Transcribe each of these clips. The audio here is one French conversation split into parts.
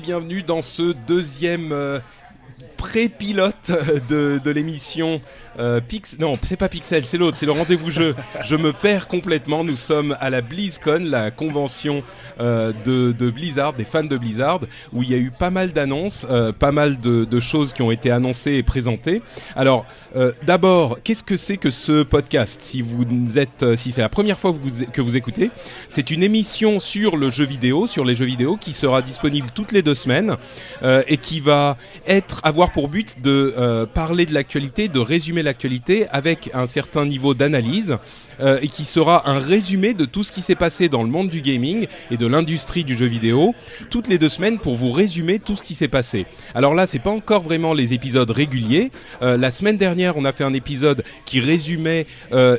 Bienvenue dans ce deuxième euh, pré-pilote de, l'émission euh, Pix... Non, c'est pas Pixel, c'est l'autre, c'est le rendez-vous jeu. Je me perds complètement. Nous sommes à la BlizzCon, la convention euh, de, de Blizzard, des fans de Blizzard, où il y a eu pas mal d'annonces, euh, pas mal de, choses qui ont été annoncées et présentées. Alors, euh, d'abord, qu'est-ce que c'est que ce podcast? Si vous êtes, si c'est la première fois que vous, que vous écoutez, c'est une émission sur le jeu vidéo, sur les jeux vidéo, qui sera disponible toutes les deux semaines et qui va être avoir pour but de euh, parler de l'actualité, de résumer l'actualité avec un certain niveau d'analyse euh, et qui sera un résumé de tout ce qui s'est passé dans le monde du gaming et de l'industrie du jeu vidéo toutes les deux semaines pour vous résumer tout ce qui s'est passé. Alors là, c'est pas encore vraiment les épisodes réguliers. Euh, la semaine dernière, on a fait un épisode qui résumait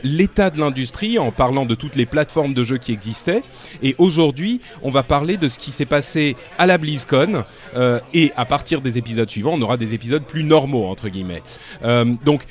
l'état de l'industrie en parlant de toutes les plateformes de jeux qui existaient. Et aujourd'hui, on va parler de ce qui s'est passé à la BlizzCon. Et à partir des épisodes suivants, on aura des épisodes plus normaux entre guillemets. Euh, donc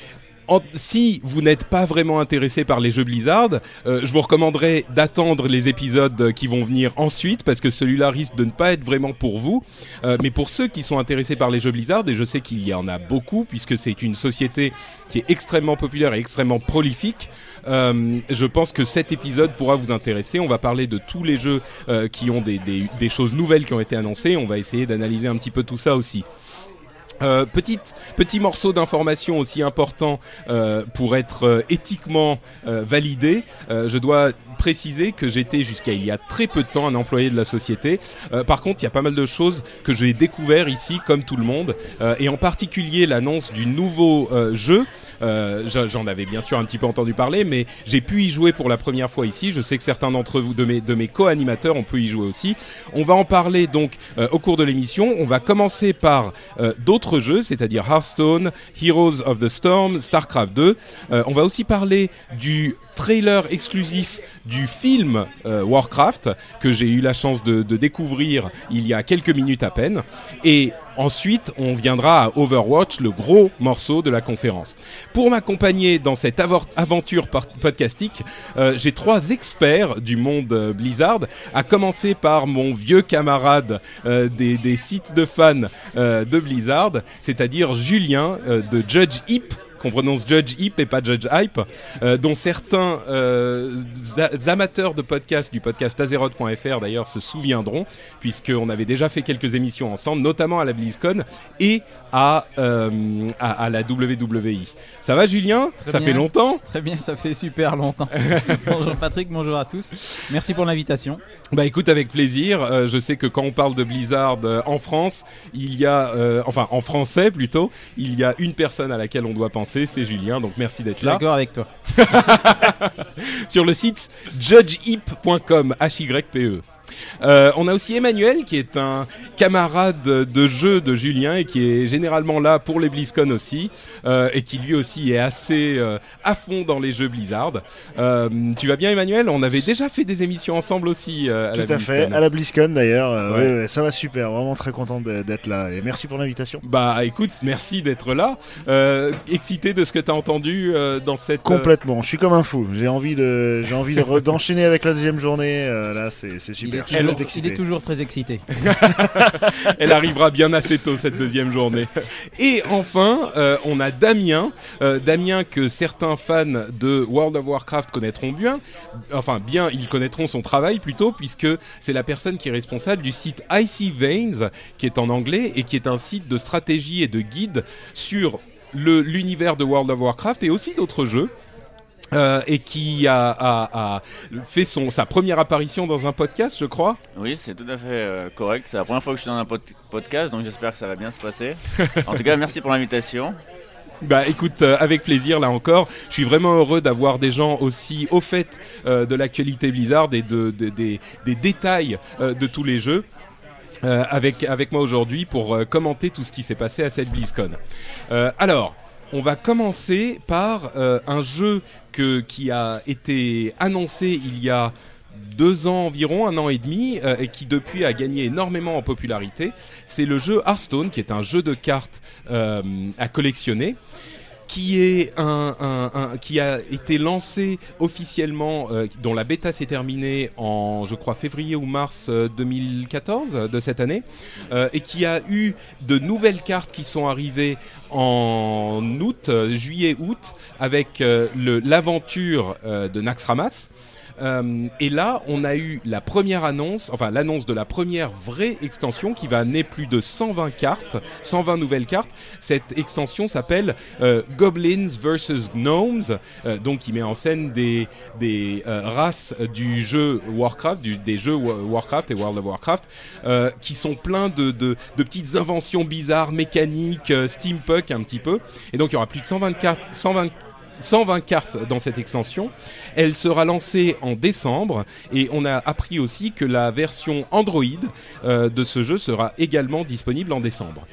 si vous n'êtes pas vraiment intéressé par les jeux Blizzard, euh, je vous recommanderais d'attendre les épisodes qui vont venir ensuite parce que celui-là risque de ne pas être vraiment pour vous. Euh, mais pour ceux qui sont intéressés par les jeux Blizzard, et je sais qu'il y en a beaucoup puisque c'est une société qui est extrêmement populaire et extrêmement prolifique, je pense que cet épisode pourra vous intéresser. On va parler de tous les jeux qui ont des choses nouvelles qui ont été annoncées. On va essayer d'analyser un petit peu tout ça aussi. Euh, petit morceau d'information aussi important euh, pour être euh, éthiquement euh, validé. Je dois préciser que j'étais jusqu'à il y a très peu de temps un employé de la société. Euh, par contre, il y a pas mal de choses que j'ai découvert ici, comme tout le monde, Euh, et en particulier l'annonce du nouveau euh, jeu. J'en avais bien sûr un petit peu entendu parler, mais j'ai pu y jouer pour la première fois ici. Je sais que certains d'entre vous, de mes, de mes co-animateurs, ont pu y jouer aussi. On va en parler donc au cours de l'émission. On va commencer par d'autres jeux, c'est-à-dire Hearthstone, Heroes of the Storm, StarCraft 2. Euh, on va aussi parler du trailer exclusif du film euh, Warcraft que j'ai eu la chance de, découvrir il y a quelques minutes à peine. Et ensuite, on viendra à Overwatch, le gros morceau de la conférence. Pour m'accompagner dans cette aventure podcastique, euh, j'ai trois experts du monde euh, Blizzard, à commencer par mon vieux camarade des, sites de fans de Blizzard, c'est-à-dire Julien de Judge Hip qu'on prononce Judge Hip et pas Judge Hype, euh, dont certains euh, amateurs de podcasts du podcast Azeroth.fr d'ailleurs se souviendront, puisqu'on avait déjà fait quelques émissions ensemble, notamment à la BlizzCon et à, euh, à, à la WWE. Ça va Julien? Très Ça bien. fait longtemps? Très bien, ça fait super longtemps. bonjour Patrick, bonjour à tous. Merci pour l'invitation. Bah écoute avec plaisir. Euh, je sais que quand on parle de Blizzard euh, en France, il y a, euh, enfin en français plutôt, il y a une personne à laquelle on doit penser, c'est Julien. Donc merci d'être là. d'accord avec toi. sur le site judgehip.com, H-Y-P-E. Euh, on a aussi Emmanuel qui est un camarade de jeu de Julien et qui est généralement là pour les BlizzCon aussi euh, et qui lui aussi est assez euh, à fond dans les jeux Blizzard. Tu vas bien Emmanuel? On avait déjà fait des émissions ensemble aussi à la Tout à fait, BlizzCon. à la BlizzCon d'ailleurs. Ouais. ouais, ouais, ça va super, vraiment très content d'être là et merci pour l'invitation. Bah écoute, merci d'être là. Excité de ce que tu as entendu dans cette... Complètement, je suis comme un fou. J'ai envie de, j'ai envie de re- d'enchaîner avec la deuxième journée. là, c'est super. Il d'être est toujours très excité. Elle arrivera bien assez tôt cette deuxième journée. Et enfin, euh, on a Damien. Euh, Damien que certains fans de World of Warcraft connaîtront bien. Enfin, bien, ils connaîtront son travail plutôt, puisque c'est la personne qui est responsable du site Icy Veins, qui est en anglais et qui est un site de stratégie et de guide sur l'univers de World of Warcraft et aussi d'autres jeux. Euh, et qui a, a- a fait son, sa première apparition dans un podcast, je crois. Oui, c'est tout à fait euh, correct. C'est la première fois que je suis dans un pod- podcast, donc j'espère que ça va bien se passer. En tout cas, merci pour l'invitation. Bah écoute, euh, avec plaisir là encore. Je suis vraiment heureux d'avoir des gens aussi au fait de l'actualité Blizzard et de, de- des- des détails de tous les jeux. avec, avec moi aujourd'hui pour commenter tout ce qui s'est passé à cette BlizzCon. Alors, on va commencer par euh, un jeu qui a été annoncé il y a deux ans environ, un an et demi, euh, et qui depuis a gagné énormément en popularité. C'est le jeu Hearthstone, qui est un jeu de cartes euh, à collectionner qui est un, qui a été lancé officiellement, euh, dont la bêta s'est terminée en, je crois, février ou mars euh, 2014 euh, de cette année, euh, et qui a eu de nouvelles cartes qui sont arrivées en août, euh, juillet-août, avec euh, l'aventure euh, de Naxxramas. Euh, et là, on a eu la première annonce, enfin l'annonce de la première vraie extension qui va amener plus de 120 cartes, 120 nouvelles cartes. Cette extension s'appelle euh, Goblins vs Gnomes, euh, donc qui met en scène des, des races du jeu Warcraft, des jeux Wa- Warcraft et World of Warcraft, qui sont pleins de, de- petites inventions bizarres, mécaniques, steampunk un petit peu. Et donc il y aura plus de 120 cartes, 120 120 cartes dans cette extension. Elle sera lancée en décembre et on a appris aussi que la version Android euh, de ce jeu sera également disponible en décembre.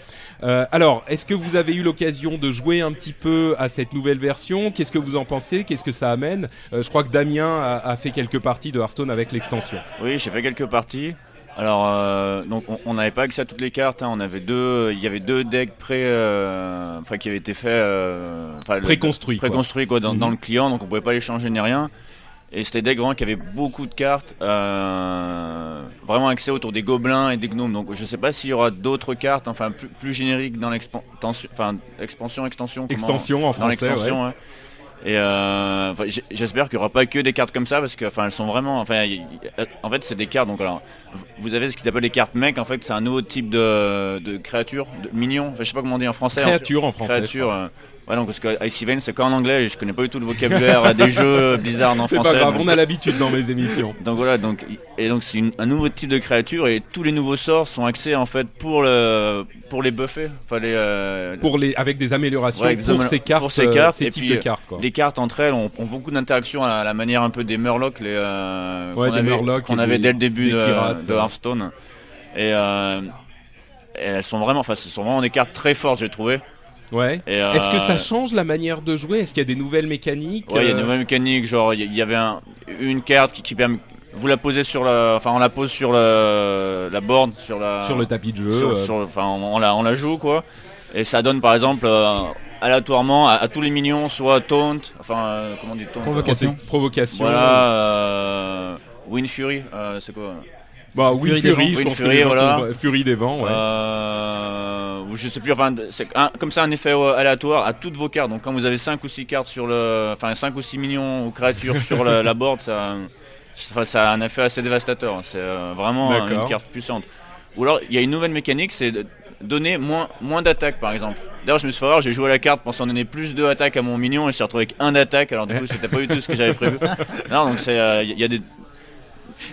Euh, alors, est-ce que vous avez eu l'occasion de jouer un petit peu à cette nouvelle version? Qu'est-ce que vous en pensez? Qu'est-ce que ça amène? Euh, Je crois que Damien a, a fait quelques parties de Hearthstone avec l'extension. Oui, j'ai fait quelques parties. Alors, euh, donc on- n'avait pas accès à toutes les cartes. hein. On avait deux, il y avait deux decks pré, euh, enfin qui avaient été faits, euh, préconstruits quoi, dans, Mhm. dans le client, donc on pouvait pas les changer ni rien. Et c'était des vraiment qui avaient beaucoup de cartes, euh, vraiment axées autour des gobelins et des gnomes. Donc je sais pas s'il y aura d'autres cartes, enfin plus, plus génériques dans l'expansion, enfin expansion, extension. comment- Extension en dans l'extension. ouais. ouais. Et euh, j'espère qu'il n'y aura pas que des cartes comme ça parce que enfin elles sont vraiment enfin y- en fait c'est des cartes donc alors vous avez ce qu'ils appellent les cartes mec en fait c'est un nouveau type de, de créature de mignon enfin, je sais pas comment on dit en français en- Créature en français. créature euh, ouais donc parce que Icy Vein c'est qu'en anglais et je connais pas du tout le vocabulaire des jeux Blizzard en C'est français pas grave, donc- on a l'habitude dans mes émissions. donc voilà, donc et donc c'est un nouveau type de créature et tous les nouveaux sorts sont axés en fait pour le pour les buffer, enfin les euh, Pour les, avec des améliorations Ouais, des pour, ces cartes, pour ces cartes, ces et types puis, de cartes. Quoi. les cartes entre elles ont, ont beaucoup d'interactions à la manière un peu des Murlocs, les euh, Ouais, qu'on avait, et avait dès le début de, pirates, de ouais. Hearthstone. Et, euh, et elles sont vraiment, enfin, ce sont vraiment des cartes très fortes, j'ai trouvé. Ouais. Euh, Est-ce que ça change la manière de jouer? Est-ce qu'il y a des nouvelles mécaniques? Ouais, il y a euh, une nouvelle mécanique, genre il y- avait un- une carte qui, qui permet, vous la posez sur la, enfin on la pose sur la, la board, sur la, sur le tapis de jeu sur- euh, sur- enfin on, on la, on la joue quoi. Et ça donne par exemple euh, aléatoirement à, à tous les minions soit taunt, enfin euh, comment on dit taunt? Provocation. provocation Voilà, euh, Wind Fury, euh, c'est quoi? Bah, Fury des Fury, Fury, gens voilà. Fury des vents, ouais. Euh, je sais plus, enfin, c'est un- comme ça un effet euh, aléatoire à toutes vos cartes. Donc quand vous avez 5 ou 6 cartes sur le. Enfin 5 ou 6 millions ou créatures sur la, la board, ça, ça, ça a un effet assez dévastateur. C'est euh, vraiment euh, D'accord. une carte puissante. Ou alors il y a une nouvelle mécanique, c'est de donner moins, moins d'attaques par exemple. D'ailleurs, je me suis fait avoir, j'ai joué à la carte pensant donner plus de attaques à mon minion et je suis retrouvé avec un d'attaque. Alors du coup, c'était pas du tout ce que j'avais prévu. Non, donc c'est, euh, il y a des,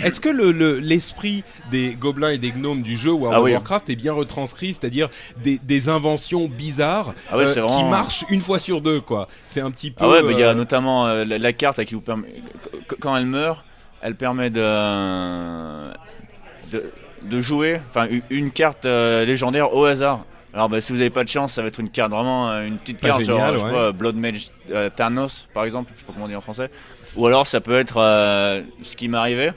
Est-ce que le- le- l'esprit des gobelins et des gnomes du jeu World Ah of oui. Warcraft est bien retranscrit, c'est-à-dire des, des inventions bizarres Ah ouais, euh, qui marchent une fois sur deux, quoi. C'est un petit peu. Ah ouais, bah, il y a euh, notamment euh, la, la carte là, qui vous permet, qu- quand elle meurt, elle permet de, de, de jouer enfin, une carte légendaire au hasard. Alors bah, si vous n'avez pas de chance, ça va être une carte vraiment une petite carte, génial, genre je ouais. pas, Blood Mage euh, Thanos par exemple, je sais pas comment on dit en français. Ou alors ça peut être euh, ce qui m'est arrivé.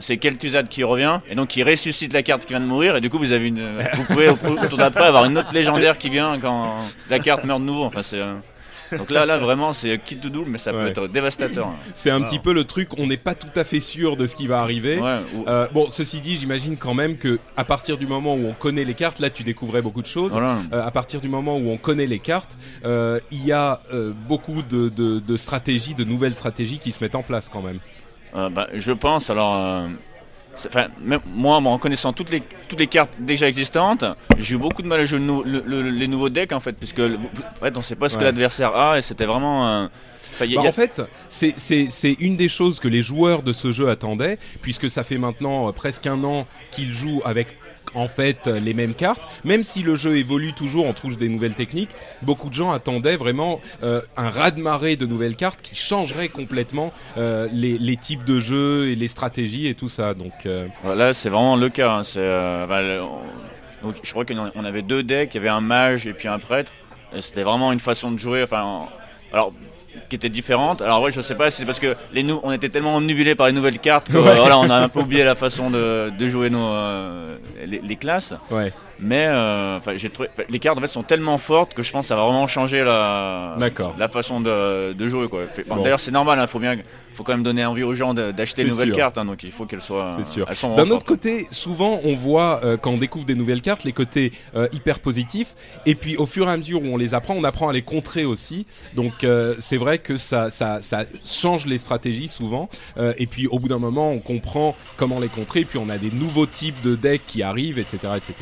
C'est Kel'Thuzad qui revient et donc qui ressuscite la carte qui vient de mourir et du coup vous avez une vous pouvez au au tour d'après avoir une autre légendaire qui vient quand la carte meurt de nouveau enfin c'est euh, Donc là, là vraiment, c'est kit to double, mais ça peut Ouais. être dévastateur. C'est un Wow. petit peu le truc, on n'est pas tout à fait sûr de ce qui va arriver. Ouais, ou- Euh, bon, ceci dit, j'imagine quand même que à partir du moment où on connaît les cartes, là tu découvrais beaucoup de choses. voilà. Euh, à partir du moment où on connaît les cartes, euh, il y a euh, beaucoup de, de- de stratégies, de nouvelles stratégies qui se mettent en place quand même. Euh, bah, je pense, alors. euh, même moi, en connaissant toutes les, toutes les cartes déjà existantes, j'ai eu beaucoup de mal à jouer le nou- le- le- les nouveaux decks en fait, puisque en fait, on sait pas ce que Ouais. l'adversaire a et c'était vraiment. euh, Bah, a- En fait, c'est- une des choses que les joueurs de ce jeu attendaient, puisque ça fait maintenant presque un an qu'ils jouent avec en fait euh, les mêmes cartes. Même si le jeu évolue toujours, on trouve des nouvelles techniques, beaucoup de gens attendaient vraiment euh, un raz-de-marée de nouvelles cartes qui changerait complètement euh, les, types de jeux et les stratégies et tout ça. Donc euh, Là, c'est vraiment le cas. hein, bah, je crois qu'on on avait deux decks, il y avait un mage et puis un prêtre. C'était vraiment une façon de jouer, enfin, en- alors qui était différente. Alors ouais, je sais pas si c'est parce que les nou on était tellement omnubilés par les nouvelles cartes que Ouais. voilà, on a un peu oublié la façon de, de jouer nos euh, les, les classes. ouais, Mais euh, j'ai trouvé les cartes en fait sont tellement fortes que je pense que ça va vraiment changer la la façon de, de jouer quoi. Bon. D'ailleurs, c'est normal, il faut bien faut quand même donner envie aux gens d'acheter de nouvelles sûr. cartes, hein, donc il faut qu'elles soient. C'est sûr. Sont D'un autre côté, souvent on voit euh, quand on découvre des nouvelles cartes les côtés euh, hyper positifs, et puis au fur et à mesure où on les apprend, on apprend à les contrer aussi. Donc euh, c'est vrai que ça, ça, ça change les stratégies souvent, euh, et puis au bout d'un moment on comprend comment les contrer, puis on a des nouveaux types de decks qui arrivent, etc., etc.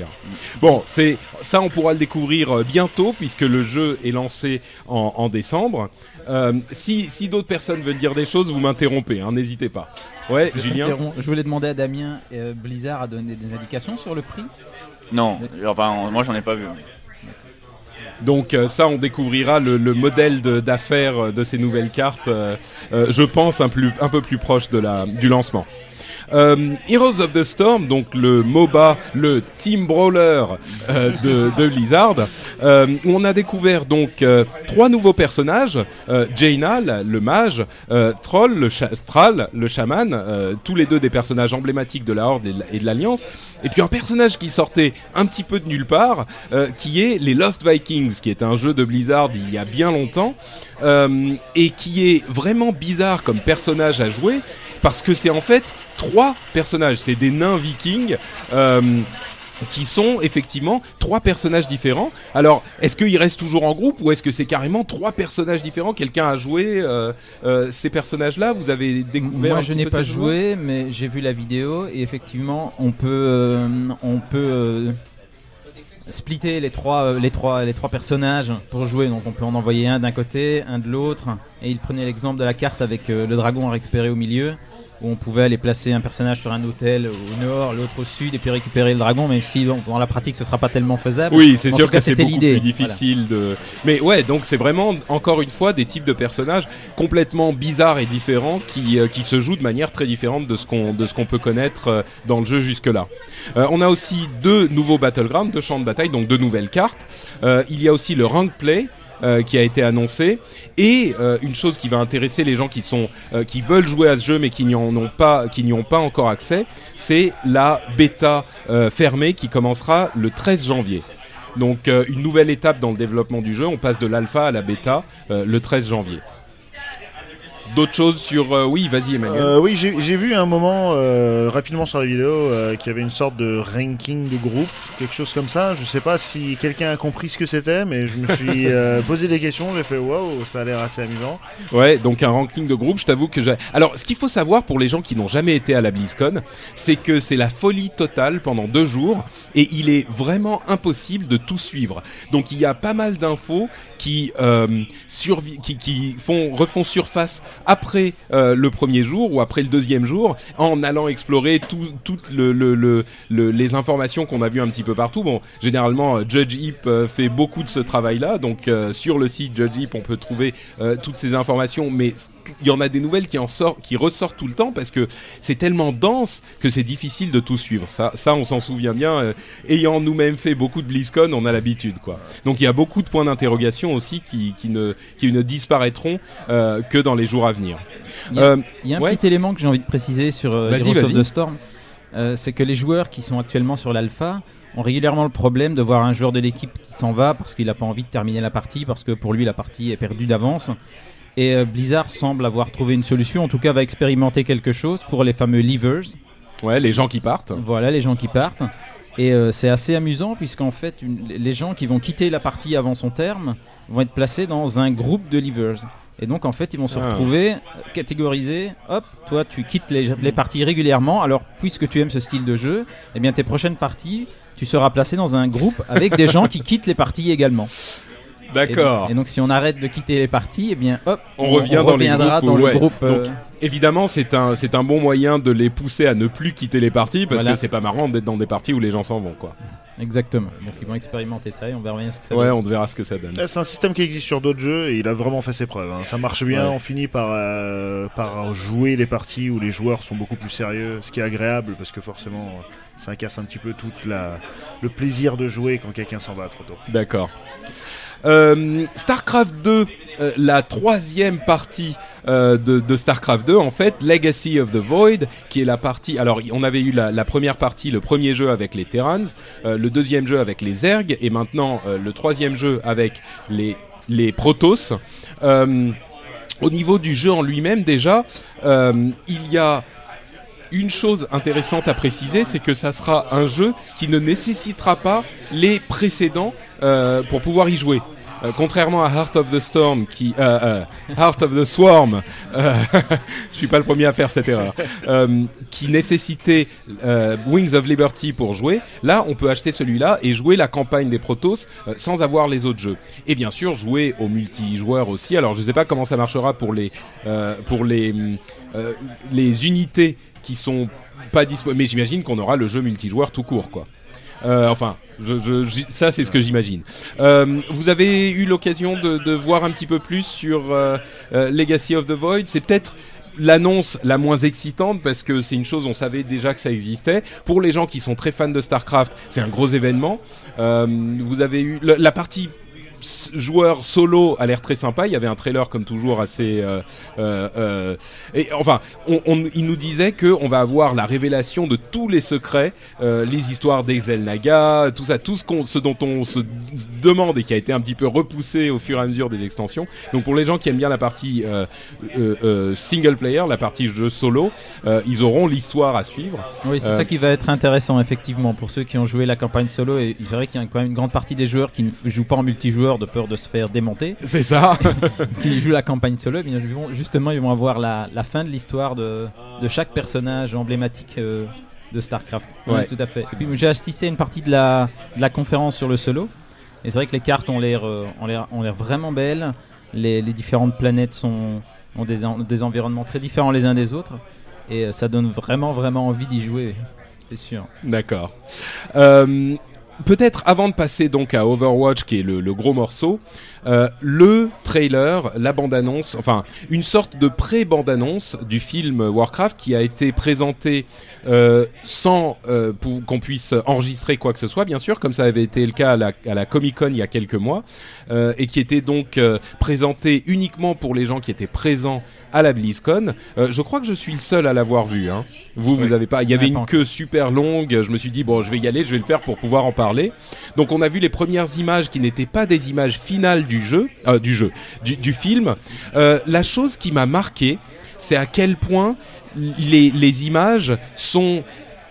Bon, c'est ça, on pourra le découvrir euh, bientôt puisque le jeu est lancé en, en décembre. Euh, si si d'autres personnes veulent dire des choses, vous m'interrompez, hein, n'hésitez pas. Ouais, Je, Julien. je voulais demander à Damien, euh, Blizzard a donné des indications sur le prix Non, enfin, moi j'en ai pas vu. Donc euh, ça, on découvrira le, le modèle d'affaires de ces nouvelles cartes, euh, euh, je pense, un, plus, un peu plus proche de la, du lancement. Euh, Heroes of the Storm, donc le MOBA, le Team Brawler euh, de, Blizzard, euh, où on a découvert donc trois nouveaux personnages Jaina, le mage, Troll, le Thrall, le chaman, tous les deux des personnages emblématiques de la Horde et de l'Alliance, et puis un personnage qui sortait un petit peu de nulle part, qui est les Lost Vikings, qui est un jeu de Blizzard il y a bien longtemps, et qui est vraiment bizarre comme personnage à jouer, parce que c'est en fait trois personnages, c'est des nains vikings. euh, qui sont effectivement trois personnages différents. Alors, est-ce qu'ils restent toujours en groupe ou est-ce que c'est carrément trois personnages différents? Quelqu'un a joué euh, euh, ces personnages-là? Vous avez découvert Moi, je n'ai pas joué, mais j'ai vu la vidéo et effectivement, on peut, euh, on peut splitter les trois, les trois, les trois personnages pour jouer. Donc, on peut en envoyer un d'un côté, un de l'autre. Et il prenait l'exemple de la carte avec euh, le dragon à récupérer au milieu, où on pouvait aller placer un personnage sur un hôtel au nord, l'autre au sud, et puis récupérer le dragon. Même si dans la pratique, ce sera pas tellement faisable. Oui, c'est sûr que c'est c'était beaucoup l'idée. plus difficile de. Mais ouais, donc c'est vraiment encore une fois des types de personnages complètement bizarres et différents qui, euh, qui se jouent de manière très différente de ce qu'on qu'on peut connaître euh, dans le jeu jusque là. on a aussi deux nouveaux battlegrounds, deux champs de bataille, donc deux nouvelles cartes. Il y a aussi le rank play. Euh, qui a été annoncé. Et euh, une chose qui va intéresser les gens qui sont euh, qui veulent jouer à ce jeu mais qui n'y ont pas qui n'y ont pas encore accès c'est la bêta euh, fermée qui commencera le 13 janvier. Donc euh, une nouvelle étape dans le développement du jeu, on passe de l'alpha à la bêta le 13 janvier. D'autres choses sur... euh, oui, vas-y Emmanuel. Euh, oui, j'ai j'ai vu un moment euh, rapidement sur la vidéo euh, qu'il y avait une sorte de ranking de groupe, quelque chose comme ça. Je sais pas si quelqu'un a compris ce que c'était, mais je me suis euh, posé des questions. J'ai fait waouh, ça a l'air assez amusant. Ouais, donc un ranking de groupe, je t'avoue que j'ai... Alors, ce qu'il faut savoir pour les gens qui n'ont jamais été à la BlizzCon, c'est que c'est la folie totale pendant deux jours et il est vraiment impossible de tout suivre. Donc il y a pas mal d'infos qui, euh, qui, font, refont surface après euh, le premier jour ou après le deuxième jour en allant explorer tout- toutes le- les informations qu'on a vues un petit peu partout. Bon, généralement, euh, Judge euh, fait beaucoup de ce travail-là, donc sur le site Judge Heap, on peut trouver toutes ces informations, mais il y en a des nouvelles qui en sortent, qui ressortent tout le temps parce que c'est tellement dense que c'est difficile de tout suivre. Ça, ça on s'en souvient bien. euh, ayant nous-mêmes fait beaucoup de BlizzCon, on a l'habitude, quoi. Donc il y a beaucoup de points d'interrogation aussi qui, qui ne, qui ne disparaîtront euh, que dans les jours à venir. Il y a- Euh, Il y a un Ouais. petit élément que j'ai envie de préciser sur Heroes of the Storm. C'est que les joueurs qui sont actuellement sur l'alpha ont régulièrement le problème de voir un joueur de l'équipe qui s'en va parce qu'il n'a pas envie de terminer la partie, parce que pour lui la partie est perdue d'avance. Et euh, Blizzard semble avoir trouvé une solution, en tout cas va expérimenter quelque chose pour les fameux leavers. Ouais, les gens qui partent. Voilà, les gens qui partent. Et euh, c'est assez amusant puisqu'en fait, une- les gens qui vont quitter la partie avant son terme vont être placés dans un groupe de leavers. Et donc en fait, ils vont se Ah. retrouver catégorisés. Hop, toi, tu quittes les, les parties régulièrement. Alors, puisque tu aimes ce style de jeu, eh bien tes prochaines parties, tu seras placé dans un groupe avec des gens qui quittent les parties également. D'accord. et donc, si on arrête de quitter les parties, eh bien hop, On revient dans les reviendra groupes, dans ouais. le groupe. euh, Donc, Évidemment, c'est un, c'est un bon moyen de les pousser à ne plus quitter les parties parce Voilà. que c'est pas marrant d'être dans des parties où les gens s'en vont, quoi. exactement. Donc ils vont expérimenter ça et on verra bien ce que ça Ouais, donne. on verra ce que ça donne. Eh, C'est un système qui existe sur d'autres jeux et il a vraiment fait ses preuves. hein. Ça marche bien, Ouais. on finit par, euh, par jouer des parties où les joueurs sont beaucoup plus sérieux, ce qui est agréable parce que forcément ça casse un petit peu tout la, le plaisir de jouer quand quelqu'un s'en va trop tôt. D'accord. Euh, StarCraft 2, euh, la troisième partie euh, de, StarCraft 2, en fait, Legacy of the Void, qui est la partie. Alors, on avait eu la, première partie, le premier jeu avec les Terrans, le deuxième jeu avec les Zerg, et maintenant le troisième jeu avec les les Protoss. Au niveau du jeu en lui-même, déjà, il y a une chose intéressante à préciser, c'est que ça sera un jeu qui ne nécessitera pas les précédents pour pouvoir y jouer. Euh, contrairement à Heart of the Storm, qui euh, euh, Heart of the Swarm, euh, je suis pas le premier à faire cette erreur, euh, qui nécessitait euh, Wings of Liberty pour jouer. Là, on peut acheter celui-là et jouer la campagne des Protoss euh, sans avoir les autres jeux. Et bien sûr, jouer au multijoueur aussi. Alors, je sais pas comment ça marchera pour les euh, pour les euh, les unités qui sont pas disponibles, mais j'imagine qu'on aura le jeu multijoueur tout court, quoi. Euh, enfin, ça c'est ce que j'imagine. Euh, vous avez eu l'occasion de, voir un petit peu plus sur euh, Legacy of the Void. C'est peut-être l'annonce la moins excitante parce que c'est une chose on savait déjà que ça existait. Pour les gens qui sont très fans de Starcraft, c'est un gros événement. Vous avez eu la partie joueur solo a l'air très sympa. Il y avait un trailer comme toujours assez. euh, euh, euh, et enfin, on, on- il nous disait que on va avoir la révélation de tous les secrets, les histoires d'Exel Naga, tout ça, tout ce, qu'on, ce dont on se demande et qui a été un petit peu repoussé au fur et à mesure des extensions. Donc pour les gens qui aiment bien la partie single player, la partie jeu solo, ils auront l'histoire à suivre. Oui, c'est ça qui va être intéressant, effectivement, pour ceux qui ont joué la campagne solo. Et c'est vrai qu'il y a quand même une grande partie des joueurs qui ne jouent pas en multijoueur de peur de se faire démonter, C'est ça. qui jouent la campagne solo. Bien, justement, ils vont avoir la, la fin de l'histoire de, de chaque personnage emblématique euh, de StarCraft. Oui, tout à fait. Et puis, j'ai assisté à une partie de la, de la conférence sur le solo. Et c'est vrai que les cartes ont l'air euh, ont l'air- vraiment belles. Les, les différentes planètes sont, ont des, en- des environnements très différents les uns des autres. Et euh, ça donne vraiment, vraiment envie d'y jouer. C'est sûr. D'accord. Euh, Peut-être avant de passer donc à Overwatch, qui est le, le gros morceau, euh, le trailer, la bande-annonce, enfin une sorte de pré-bande-annonce du film Warcraft qui a été présenté euh, sans euh, qu'on puisse enregistrer quoi que ce soit, bien sûr, comme ça avait été le cas à la, à la Comic-Con il y a quelques mois, et qui était donc présenté uniquement pour les gens qui étaient présents à la BlizzCon. Je crois que je suis le seul à l'avoir vu. Hein. Vous, vous avez pas. Il y avait pas une queue super longue. Je me suis dit bon, je vais y aller, je vais le faire pour pouvoir en parler. Donc, on a vu les premières images qui n'étaient pas des images finales du jeu, euh, du jeu, du, film. Euh, la chose qui m'a marqué, c'est à quel point les, les images sont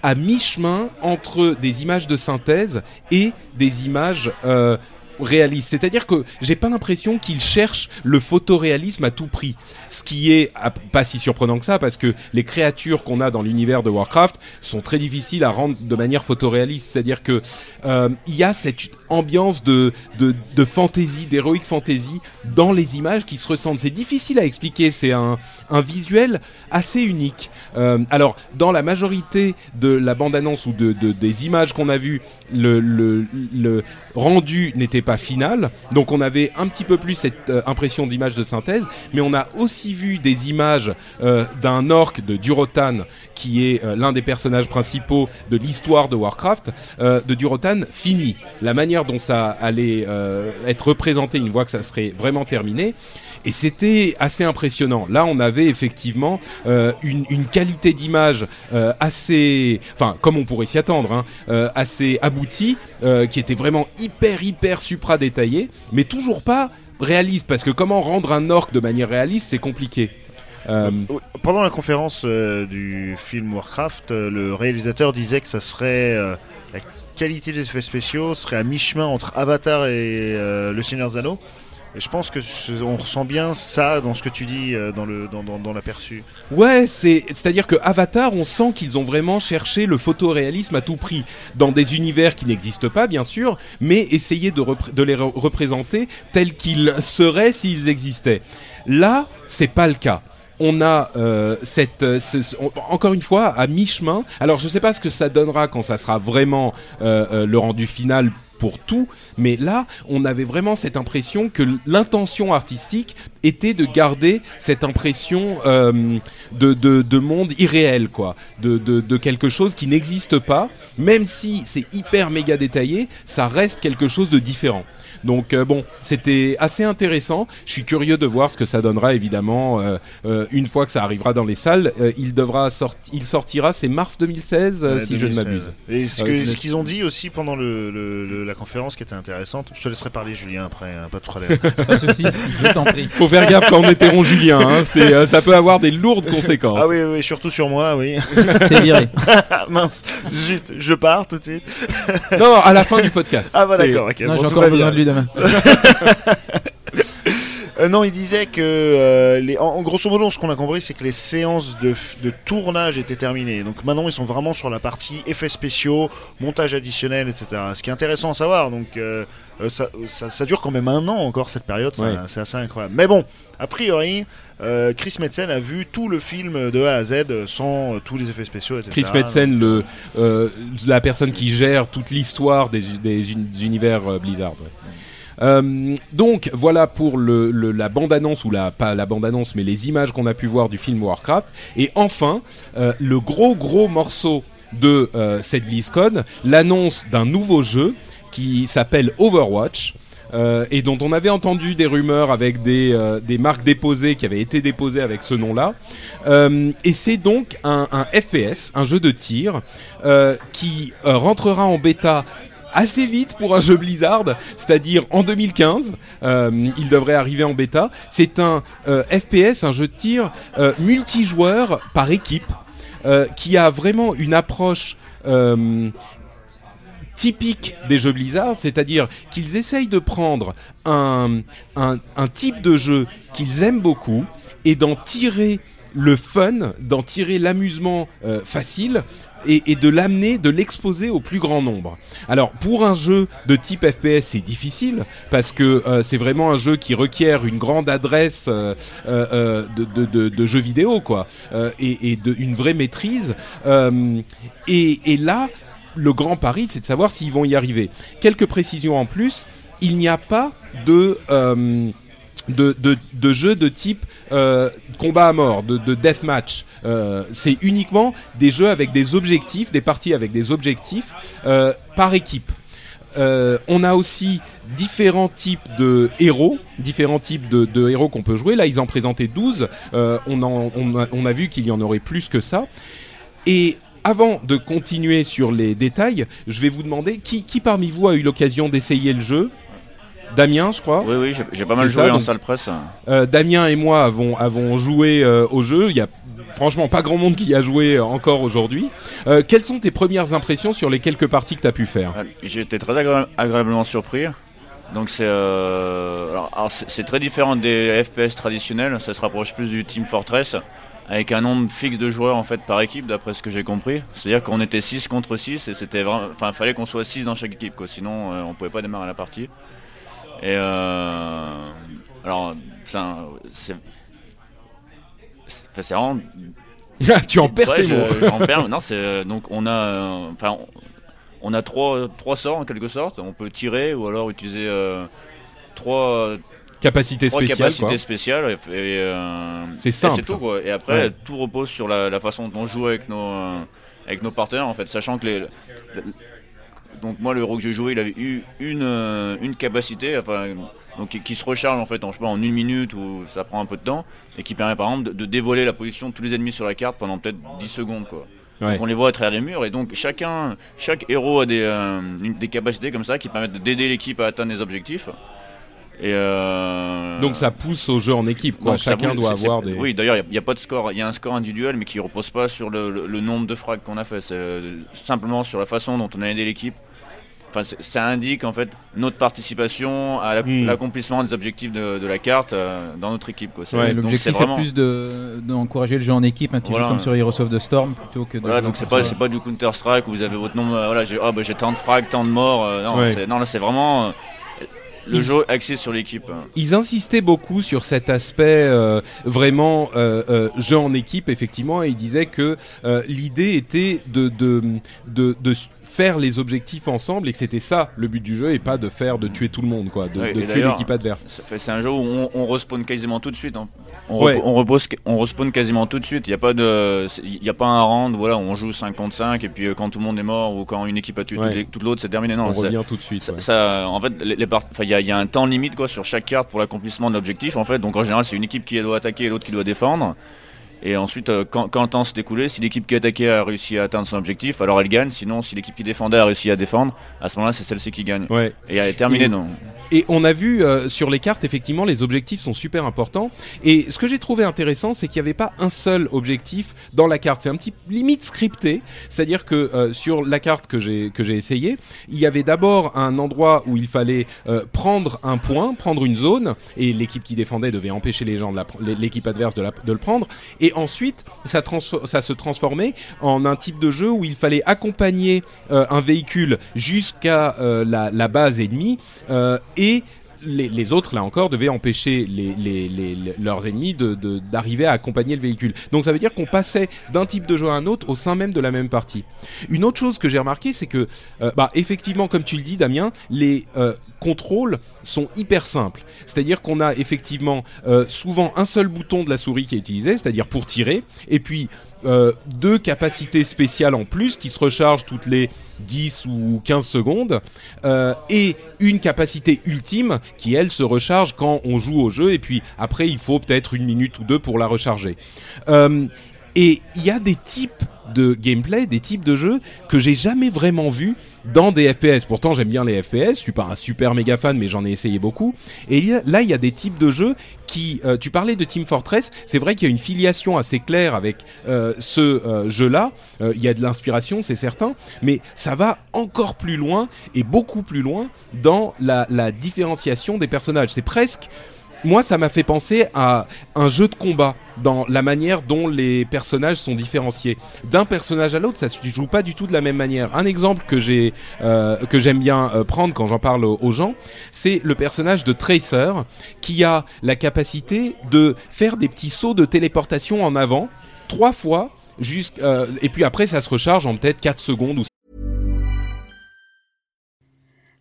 à mi-chemin entre des images de synthèse et des images euh, réalistes. C'est-à-dire que j'ai pas l'impression qu'ils cherchent le photoréalisme à tout prix. Ce qui est ah, pas si surprenant que ça parce que les créatures qu'on a dans l'univers de Warcraft sont très difficiles à rendre de manière photoréaliste. C'est-à-dire que euh, il y a cette ambiance de, de, fantasy, d'héroïque fantasy dans les images qui se ressentent. C'est difficile à expliquer. C'est un, un visuel assez unique. Euh, alors, dans la majorité de la bande-annonce ou de, de- des images qu'on a vues, le, le, le rendu n'était pas final. Donc, on avait un petit peu plus cette euh, impression d'image de synthèse. Mais on a aussi vu des images euh, d'un orc de Durotan, qui est euh, l'un des personnages principaux de l'histoire de Warcraft, de Durotan fini. La manière dont ça allait être représenté une fois que ça serait vraiment terminé. Et c'était assez impressionnant. Là, on avait effectivement euh, une, qualité d'image euh, assez, enfin, comme on pourrait s'y attendre, hein, euh, assez aboutie, qui était vraiment hyper, hyper supra détaillée, mais toujours pas réaliste, parce que comment rendre un orc de manière réaliste, c'est compliqué. Oui, Pendant la conférence du film Warcraft, le réalisateur disait que ça serait la qualité des effets spéciaux serait à mi-chemin entre Avatar et Le Seigneur Anneaux. Je pense que on ressent bien ça dans ce que tu dis euh, dans le dans, dans, dans l'aperçu. Ouais, c'est c'est-à-dire que Avatar, on sent qu'ils ont vraiment cherché le photoréalisme à tout prix dans des univers qui n'existent pas, bien sûr, mais essayer de, de les re- représenter tels qu'ils seraient s'ils existaient. Là, c'est pas le cas. On a euh, cette euh, encore une fois à mi-chemin. Alors je sais pas ce que ça donnera quand ça sera vraiment le rendu final pour tout, mais là, on avait vraiment cette impression que l'intention artistique était de garder cette impression euh, de, de, de monde irréel, quoi, de, de, de quelque chose qui n'existe pas, même si c'est hyper méga détaillé, ça reste quelque chose de différent. Donc euh, bon, c'était assez intéressant. Je suis curieux de voir ce que ça donnera évidemment euh, euh, une fois que ça arrivera dans les salles. Euh, il devra sortir, il sortira, c'est mars 2016 euh, Ouais, si je ne 2016. m'abuse. Et ce Euh, que- c'est- ce qu'ils ont dit aussi pendant le, le- le- la conférence qui était intéressante, je te laisserai parler Julien après, hein, pas de problème. Pas de souci, je t'en prie. Faut faire gaffe quand on interrompt Julien, hein, c'est, euh, ça peut avoir des lourdes conséquences. ah oui, oui, surtout sur moi, oui. T'es viré. Mince, zut, je pars tout de suite. Non, non, à la fin du podcast. Ah bah d'accord, ok. Non, bon, j'ai encore besoin bien. de lui demain. Euh, non, il disait que euh, les, en, en grosso modo, ce qu'on a compris, c'est que les séances de, tournage étaient terminées. Donc maintenant, ils sont vraiment sur la partie effets spéciaux, montage additionnel, etc. Ce qui est intéressant à savoir. Donc euh, ça, ça, ça dure quand même un an encore cette période. Ouais. C'est assez incroyable. Mais bon, a priori, euh, Chris Metzen a vu tout le film de A à Z sans euh, tous les effets spéciaux, etc. Chris Metzen, le, euh, la personne qui gère toute l'histoire des, des uni- univers Blizzard. ouais. Euh, donc voilà pour la bande-annonce ou pas la bande-annonce mais les images qu'on a pu voir du film Warcraft et enfin euh, le gros gros morceau de euh, cette BlizzCon l'annonce d'un nouveau jeu qui s'appelle Overwatch euh, et dont on avait entendu des rumeurs avec des, des marques déposées qui avaient été déposées avec ce nom-là. Et c'est donc un, un FPS, un jeu de tir, qui rentrera en bêta assez vite pour un jeu Blizzard, c'est-à-dire en 2015, euh, il devrait arriver en bêta. C'est un euh, FPS, un jeu de tir euh, multijoueur par équipe, qui a vraiment une approche typique des jeux Blizzard, c'est-à-dire qu'ils essayent de prendre un, un, type de jeu qu'ils aiment beaucoup et d'en tirer le fun, d'en tirer l'amusement facile et, de l'amener, de l'exposer au plus grand nombre. Alors pour un jeu de type FPS, c'est difficile parce que euh, c'est vraiment un jeu qui requiert une grande adresse euh, euh, de, de, jeux vidéo, quoi, et, une vraie maîtrise. Et là, le grand pari, c'est de savoir s'ils vont y arriver. Quelques précisions en plus, il n'y a pas de... de, jeux de type euh, combat à mort, de, de deathmatch. Euh, c'est uniquement des jeux avec des objectifs, des parties avec des objectifs euh, par équipe. On a aussi différents types de héros, différents types de, héros qu'on peut jouer. Là, ils en présentaient 12. Euh, on, a, vu qu'il y en aurait plus que ça. Et avant de continuer sur les détails, je vais vous demander qui parmi vous a eu l'occasion d'essayer le jeu? Damien, je crois. Oui, oui, j'ai- pas mal joué ça, en donc- salle presse. Euh, Damien et moi avons, avons joué euh, au jeu. Il y a franchement pas grand monde qui y a joué euh, encore aujourd'hui. Euh, quelles sont tes premières impressions sur les quelques parties que tu as pu faire? J'ai été très agréablement surpris. Donc c'est très différent des FPS traditionnels. Ça se rapproche plus du Team Fortress avec un nombre fixe de joueurs en fait par équipe d'après ce que j'ai compris. C'est-à-dire qu'on était 6 contre 6 et c'était vraiment enfin fallait qu'on soit 6 dans chaque équipe quoi. Sinon on pouvait pas démarrer la partie. Et euh, alors c'est c'est vraiment tu en perds Ouais, tes mots. perds. Non, c'est euh, donc on a, euh, enfin, on, a trois, trois sorts en quelque sorte. On peut tirer ou alors utiliser euh, trois, Capacité trois spéciale, capacités quoi. spéciales. Et, et, euh, C'est et simple. c'est tout quoi. Et après, Ouais. tout repose sur la, la façon dont on joue avec nos, euh, avec nos partenaires en fait, sachant que les, donc moi le héros que j'ai joué, il avait eu une, euh, une capacité, enfin, donc qui, qui se recharge en fait en, je sais pas, en une minute ou ça prend un peu de temps et qui permet par exemple de, de dévoiler la position de tous les ennemis sur la carte pendant peut-être 10 secondes quoi. Ouais. Donc on les voit à travers les murs et donc chacun, chaque héros a des, euh, des capacités comme ça qui permettent d'aider l'équipe à atteindre les objectifs. Et euh, Donc ça pousse au jeu en équipe, quoi. donc Chacun doit avoir des. Oui, d'ailleurs, il n'y a, pas de score. Il y a un score individuel, mais qui repose pas sur le, le- le nombre de frags qu'on a fait. C'est euh, simplement sur la façon dont on a aidé l'équipe. Enfin, ça indique en fait notre participation à Hmm. l'accomplissement des objectifs de, de la carte euh, dans notre équipe. Ouais, L'objectif c'est est vraiment. plus de- d'encourager le jeu en équipe, un petit Voilà. peu comme sur Heroes of the Storm, plutôt que de. Voilà, donc c'est pas, c'est pas du Counter Strike où vous avez votre nombre. voilà, j'ai ah, bah, j'ai tant de frags, tant de morts. euh, non, Ouais. c'est- non, là c'est vraiment euh, le Ils- jeu axé sur l'équipe. Ils insistaient beaucoup sur cet aspect euh, vraiment euh, euh, jeu en équipe, effectivement, et ils disaient que euh, l'idée était de, de, de, de s- faire les objectifs ensemble et que c'était ça le but du jeu et pas de faire de tuer tout le monde, quoi, de, tuer l'équipe adverse. C'est un jeu où on, on respawn quasiment tout de suite. hein. On, Ouais. on, repose, on respawn quasiment tout de suite. Il n'y a pas de, il a pas un round. Voilà, on joue 5 contre 5 et puis euh, quand tout le monde est mort ou quand une équipe a tué Ouais. toute l'autre, c'est terminé. Non, On revient tout de suite. ça, ouais. ça, en fait, les, il y, y a un temps limite quoi sur chaque carte pour l'accomplissement de l'objectif. En fait, donc en général, c'est une équipe qui doit attaquer et l'autre qui doit défendre. Et ensuite, euh, quand, quand le temps s'est écoulé, si l'équipe qui attaquait a réussi à atteindre son objectif, alors elle gagne. Sinon, si l'équipe qui défendait a réussi à défendre, à ce moment-là, c'est celle-ci qui gagne. Ouais. Et elle est terminée. Et- donc. Et on a vu euh, sur les cartes, effectivement, les objectifs sont super importants. Et ce que j'ai trouvé intéressant, c'est qu'il n'y avait pas un seul objectif dans la carte. C'est un petit limite scripté. C'est-à-dire que euh, sur la carte que j'ai essayé, il y avait d'abord un endroit où il fallait euh, prendre un point, prendre une zone, et l'équipe qui défendait devait empêcher les gens l'équipe adverse de, la- de le prendre. Et ensuite, ça, se transformait en un type de jeu où il fallait accompagner euh, un véhicule jusqu'à euh, la, la base ennemie euh, et les, autres, là encore, devaient empêcher leurs ennemis d'arriver à accompagner le véhicule. Donc ça veut dire qu'on passait d'un type de jeu à un autre au sein même de la même partie. Une autre chose que j'ai remarqué, c'est que, euh, bah, effectivement, comme tu le dis, Damien, les euh, contrôles sont hyper simples. C'est-à-dire qu'on a effectivement euh, souvent un seul bouton de la souris qui est utilisé, c'est-à-dire pour tirer, et puis euh, deux capacités spéciales en plus qui se rechargent toutes les 10 ou 15 secondes, euh, et une capacité ultime qui, elle, se recharge quand on joue au jeu, et puis après, il faut peut-être une minute ou deux pour la recharger. Euh, et il y a des types de gameplay, des types de jeux que j'ai jamais vraiment vus dans des FPS. Pourtant, j'aime bien les FPS, je suis pas un super méga fan, mais j'en ai essayé beaucoup. Et là, il y a des types de jeux qui. euh, tu parlais de Team Fortress, c'est vrai qu'il y a une filiation assez claire avec euh, ce euh, jeu-là. Il y a de l'inspiration, c'est certain, mais ça va encore plus loin et beaucoup plus loin dans la différenciation des personnages. C'est presque moi, ça m'a fait penser à un jeu de combat dans la manière dont les personnages sont différenciés. D'un personnage à l'autre, ça se joue pas du tout de la même manière. Un exemple que j'ai, euh, que j'aime bien euh, prendre quand j'en parle aux, gens, c'est le personnage de Tracer qui a la capacité de faire des petits sauts de téléportation en avant trois fois. euh, et puis après, ça se recharge en peut-être 4 secondes ou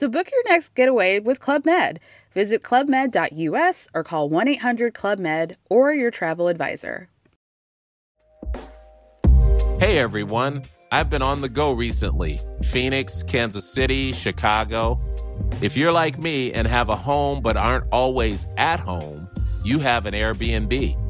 So book your next getaway with Club Med. Visit clubmed.us or call 1 800 Club Med or your travel advisor. Hey everyone, I've been on the go recently Phoenix, Kansas City, Chicago. If you're like me and have a home but aren't always at home, you have an Airbnb.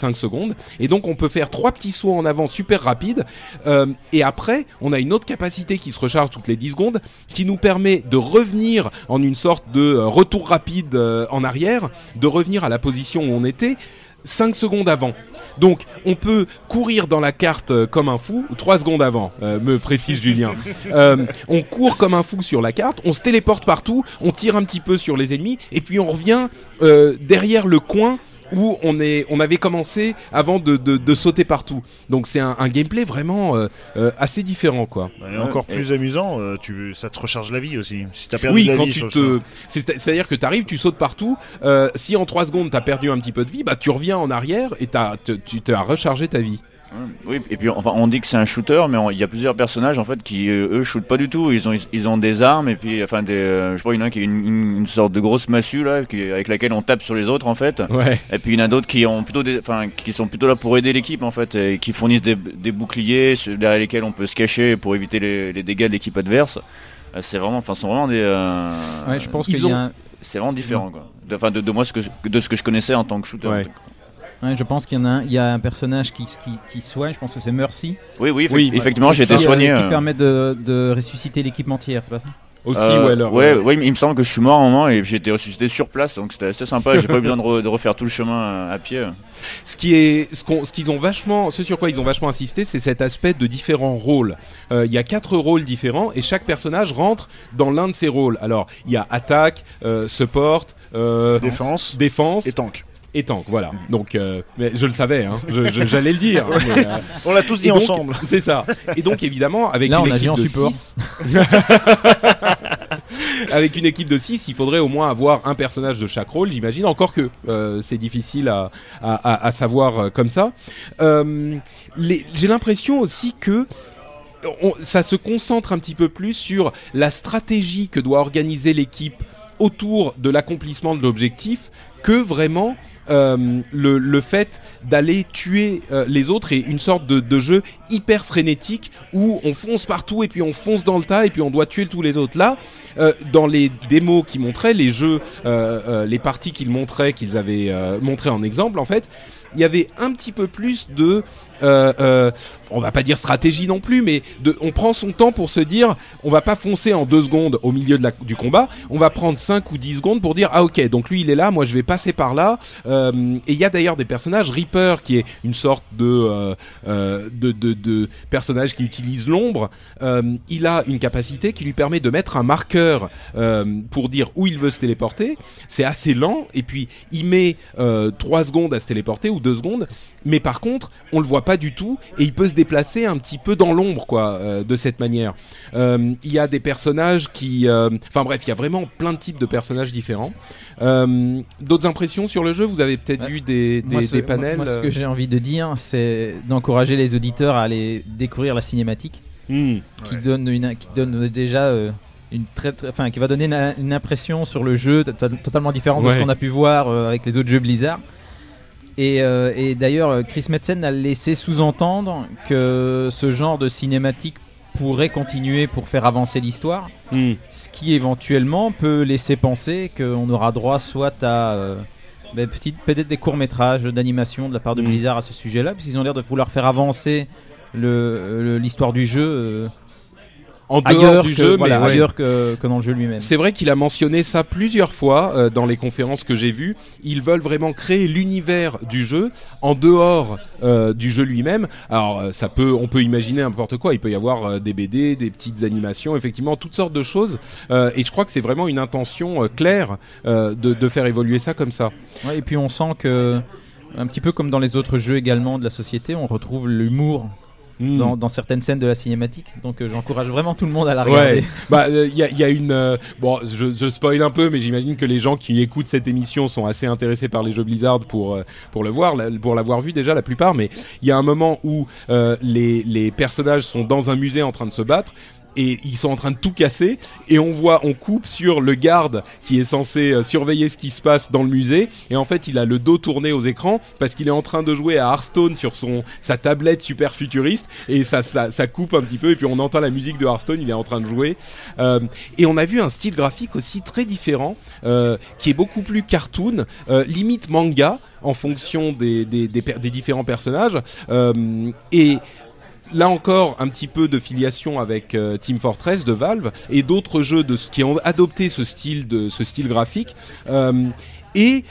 5 secondes. Et donc on peut faire trois petits sauts en avant super rapides. Euh, et après, on a une autre capacité qui se recharge toutes les 10 secondes, qui nous permet de revenir en une sorte de euh, retour rapide euh, en arrière, de revenir à la position où on était 5 secondes avant. Donc, on peut courir dans la carte comme un fou, 3 secondes avant, me précise Julien. On court comme un fou sur la carte, on se téléporte partout, on tire un petit peu sur les ennemis, et puis on revient derrière le coin où on, est, on avait commencé avant de, de- de sauter partout. Donc c'est un, un gameplay vraiment euh, euh, assez différent, quoi. Et encore Et- plus amusant, euh, tu, ça te recharge la vie aussi. Si t'as perdu Oui, la quand vie tu te, c'est-à-dire que tu arrives, tu sautes partout. euh, si en 3 secondes t'as perdu un petit peu de vie, bah tu reviens en arrière et t'as, tu t'as rechargé ta vie. Oui, et puis enfin, on dit que c'est un shooter, mais il y a plusieurs personnages en fait qui euh, eux shootent pas du tout. Ils ont ils ont des armes et puis enfin des, euh, je crois qu'il y en a un qui a une, une- une sorte de grosse massue là, qui- avec laquelle on tape sur les autres en fait. Ouais. Et puis il y en a d'autres qui ont plutôt des, enfin qui sont plutôt là pour aider l'équipe en fait, et qui fournissent des, des boucliers derrière lesquels on peut se cacher pour éviter les, les dégâts de l'équipe adverse. Euh, C'est vraiment, enfin, ce sont vraiment des. euh, Ouais, je pense ils qu'il y ont- a un- C'est vraiment différent quoi. De, enfin, de, de moi ce que je- de ce que je connaissais en tant que shooter. en Ouais. Ouais, je pense qu'il y en a un, il y a un personnage qui, qui, qui soigne, je pense que c'est Mercy, Oui, oui, Oui, effectivement, j'ai été qui, euh, soigné. qui euh, permet de, de ressusciter l'équipe entière, c'est pas ça? Aussi, Euh, ouais, leur- ouais, ouais, il me semble que je suis mort à un moment et j'ai été ressuscité sur place, donc c'était assez sympa. J'ai pas eu besoin de, re- de refaire tout le chemin euh, à pied. Ce qui est, ce qu'on- ce qu'ils ont vachement, ce sur quoi ils ont vachement insisté, c'est cet aspect de différents rôles. Euh, Il y a quatre rôles différents et chaque personnage rentre dans l'un de ces rôles. Alors, il y a attaque, euh, support, euh, Défense défense et tank. Et tank. Voilà. Donc, euh, mais je le savais, hein. Je- je- j'allais le dire. mais, euh, On l'a tous dit donc- ensemble. C'est ça. Et donc, évidemment, avec Là, une on a équipe dit en de support. 6, avec une équipe de 6, il faudrait au moins avoir un personnage de chaque rôle, j'imagine. Encore que euh, c'est difficile à, à, à- à savoir euh, comme ça. Euh, les- J'ai l'impression aussi que on- ça se concentre un petit peu plus sur la stratégie que doit organiser l'équipe autour de l'accomplissement de l'objectif que vraiment euh, le, le fait d'aller tuer euh, les autres et une sorte de, de jeu hyper frénétique où on fonce partout et puis on fonce dans le tas et puis on doit tuer tous les autres. Là, euh, dans les démos qu'ils montraient, les jeux, les parties qu'ils montraient, qu'ils avaient montré en exemple, en fait, il y avait un petit peu plus de, euh, euh, on va pas dire stratégie non plus, mais on prend son temps pour se dire, on va pas foncer en deux secondes au milieu de du combat, on va prendre 5 ou 10 secondes pour dire, ah ok, donc lui il est là, moi je vais passer par là. Euh, et il y a d'ailleurs des personnages, Reaper qui est une sorte de, de, de, personnage qui utilise l'ombre, il a une capacité qui lui permet de mettre un marqueur pour dire où il veut se téléporter. C'est assez lent et puis il met 3 secondes à se téléporter ou 2 secondes, mais par contre on le voit pas du tout et il peut se déplacer un petit peu dans l'ombre quoi euh, de cette manière. Euh, Il y a des personnages qui, euh, enfin bref, il y a vraiment plein de types de personnages différents. Euh, D'autres impressions sur le jeu? Vous avez peut-être Ouais. vu des, des, moi, ce, des panels moi, ce que j'ai envie de dire, c'est d'encourager les auditeurs à aller découvrir la cinématique, hmm. qui Ouais. donne une, qui donne déjà euh, une très, très- enfin, qui va donner une, une impression sur le jeu to- totalement différente de ce qu'on a pu voir euh, avec les autres jeux Blizzard. Et, euh, et d'ailleurs, Chris Metzen a laissé sous-entendre que ce genre de cinématique pourrait continuer pour faire avancer l'histoire. Hmm. Ce qui éventuellement peut laisser penser qu'on aura droit soit à euh, ben, peut-être des courts-métrages d'animation de la part de Mm. Blizzard à ce sujet-là, puisqu'ils ont l'air de vouloir faire avancer le- le- l'histoire du jeu euh, En dehors ailleurs, du que, jeu, voilà, mais ouais. ailleurs que, que dans le jeu lui-même. C'est vrai qu'il a mentionné ça plusieurs fois euh, dans les conférences que j'ai vues. Ils veulent vraiment créer l'univers du jeu en dehors euh, du jeu lui-même. Alors euh, ça peut, on peut imaginer n'importe quoi. Il peut y avoir euh, des BD, des petites animations, effectivement toutes sortes de choses. Et je crois que c'est vraiment une intention claire de, de faire évoluer ça comme ça. Ouais, et puis on sent que, un petit peu comme dans les autres jeux également de la société, on retrouve l'humour Mm. dans, dans certaines scènes de la cinématique. Donc euh, j'encourage vraiment tout le monde à la Ouais, regarder. bah il y, a, y a une euh, bon, je, je spoil un peu, mais j'imagine que les gens qui écoutent cette émission sont assez intéressés par les jeux Blizzard pour euh, pour le voir, la- pour l'avoir vu déjà la plupart. Mais il y a un moment où euh, les les personnages sont dans un musée en train de se battre. Et ils sont en train de tout casser et on voit, on coupe sur le garde qui est censé euh, surveiller ce qui se passe dans le musée et en fait il a le dos tourné aux écrans parce qu'il est en train de jouer à Hearthstone sur son sa tablette super futuriste et ça, ça ça coupe un petit peu et puis on entend la musique de Hearthstone, il est en train de jouer euh, et on a vu un style graphique aussi très différent, euh, qui est beaucoup plus cartoon, limite manga, en fonction des, des, des, des différents personnages. Et là encore, un petit peu de filiation avec euh, Team Fortress de Valve et d'autres jeux qui ont adopté ce style, de, ce style graphique. Euh, et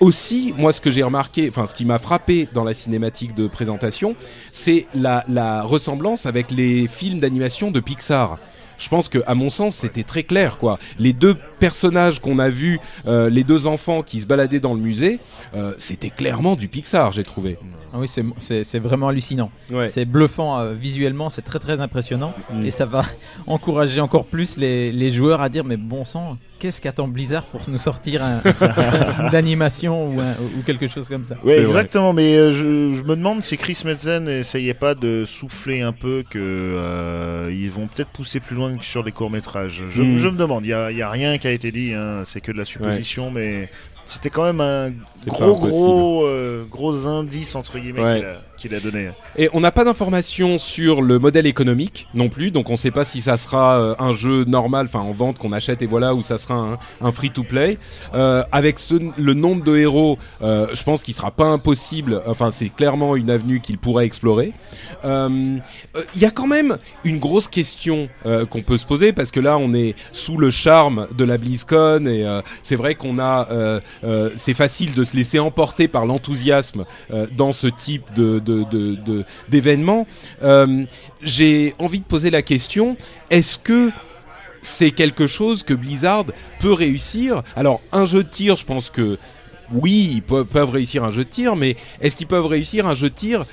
aussi, moi, ce que j'ai remarqué, enfin, ce qui m'a frappé dans la cinématique de présentation, c'est la ressemblance avec les films d'animation de Pixar je pense que à mon sens c'était très clair quoi. Les deux personnages qu'on a vus, euh, les deux enfants qui se baladaient dans le musée, euh, c'était clairement du Pixar, j'ai trouvé. Ah oui, c'est- vraiment hallucinant. Ouais. C'est bluffant euh, visuellement, c'est très très impressionnant Mm. et ça va encourager encore plus les, les joueurs à dire mais bon sang, qu'est-ce qu'attend Blizzard pour nous sortir un, un film d'animation ou, un- ou quelque chose comme ça? C'est exactement. Mais euh, je, je me demande si Chris Metzen n'essayait pas de souffler un peu que euh, ils vont peut-être pousser plus loin que sur les courts métrages. Je, Mm. je me demande. Il y a, rien qui a été dit. hein, C'est que de la supposition, mais c'était quand même un gros gros euh, gros indice entre guillemets Ouais. Qu'il a, donné. Et on n'a pas d'informations sur le modèle économique non plus, donc on ne sait pas si ça sera euh, un jeu normal, enfin en vente qu'on achète et voilà, ou ça sera un, free-to-play. Euh, avec le nombre de héros, euh, je pense qu'il sera pas impossible. Enfin, c'est clairement une avenue qu'il pourrait explorer. Il y a quand même une grosse question qu'on peut se poser parce que là, on est sous le charme de la BlizzCon et c'est vrai qu'on a, c'est facile de se laisser emporter par l'enthousiasme dans ce type de- d'événements. Euh, J'ai envie de poser la question est-ce que c'est quelque chose que Blizzard peut réussir? Alors, un jeu de tir, je pense que oui, ils peuvent, réussir un jeu de tir, mais est-ce qu'ils peuvent réussir un jeu de tir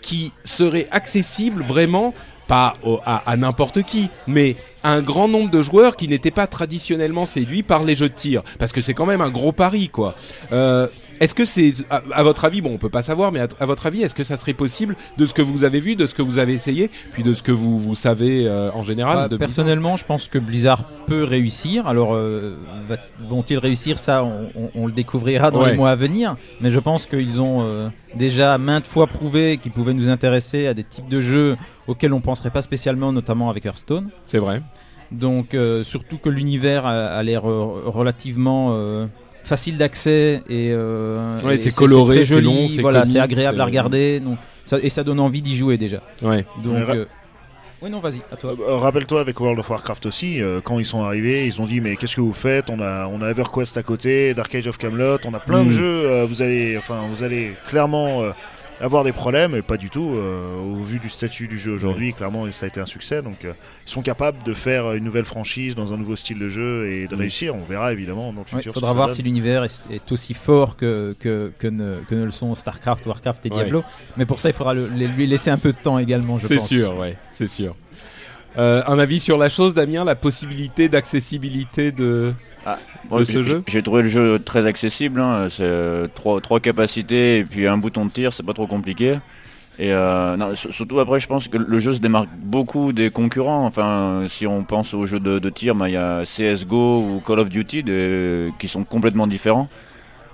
qui serait accessible vraiment pas à n'importe qui, mais à un grand nombre de joueurs qui n'étaient pas traditionnellement séduits par les jeux de tir, parce que c'est quand même un gros pari, quoi. Euh, est-ce que c'est, à, à votre avis, bon, on peut pas savoir, mais à, à votre avis, est-ce que ça serait possible de ce que vous avez vu, de ce que vous avez essayé, puis de ce que vous, vous savez euh, en général Bah, personnellement, je pense que Blizzard peut réussir. Alors, euh, vont-ils réussir Ça, on, on- on le découvrira dans Ouais. les mois à venir. Mais je pense qu'ils ont euh, déjà maintes fois prouvé qu'ils pouvaient nous intéresser à des types de jeux auxquels on penserait pas spécialement, notamment avec Hearthstone. C'est vrai. Donc, surtout que l'univers a, a l'air relativement facile d'accès et, euh, Ouais, et c'est coloré, très c'est joli, long, c'est voilà, c'est agréable à regarder. Donc, ça- et ça donne envie d'y jouer déjà. Ouais. Donc, Ouais, euh, oui, non, vas-y, à toi. Euh, Rappelle-toi avec World of Warcraft aussi, euh, quand ils sont arrivés, ils ont dit mais qu'est-ce que vous faites? On a on a EverQuest à côté, Dark Age of Camelot, on a plein Mm. de jeux. euh, vous allez enfin vous allez clairement euh, avoir des problèmes et pas du tout. euh, au vu du statut du jeu aujourd'hui, clairement ça a été un succès. Donc euh, ils sont capables de faire une nouvelle franchise dans un nouveau style de jeu et de réussir. On verra évidemment dans le Il futur. ce faudra voir si l'univers est, est aussi fort que, que, que, ne, que ne le sont StarCraft, Warcraft et Ouais. Diablo. Mais pour ça, il faudra le- lui laisser un peu de temps également, je C'est pense. sûr, ouais, c'est sûr. Euh, un avis sur la chose, Damien, la possibilité d'accessibilité de. De ce j'ai- jeu J'ai trouvé le jeu très accessible. hein. C'est euh, trois, trois capacités et puis un bouton de tir, c'est pas trop compliqué. Et euh, non, surtout après, je pense que le jeu se démarque beaucoup des concurrents. Enfin, si on pense aux jeux de, de tir, bah, il y a CS:GO ou Call of Duty des- qui sont complètement différents.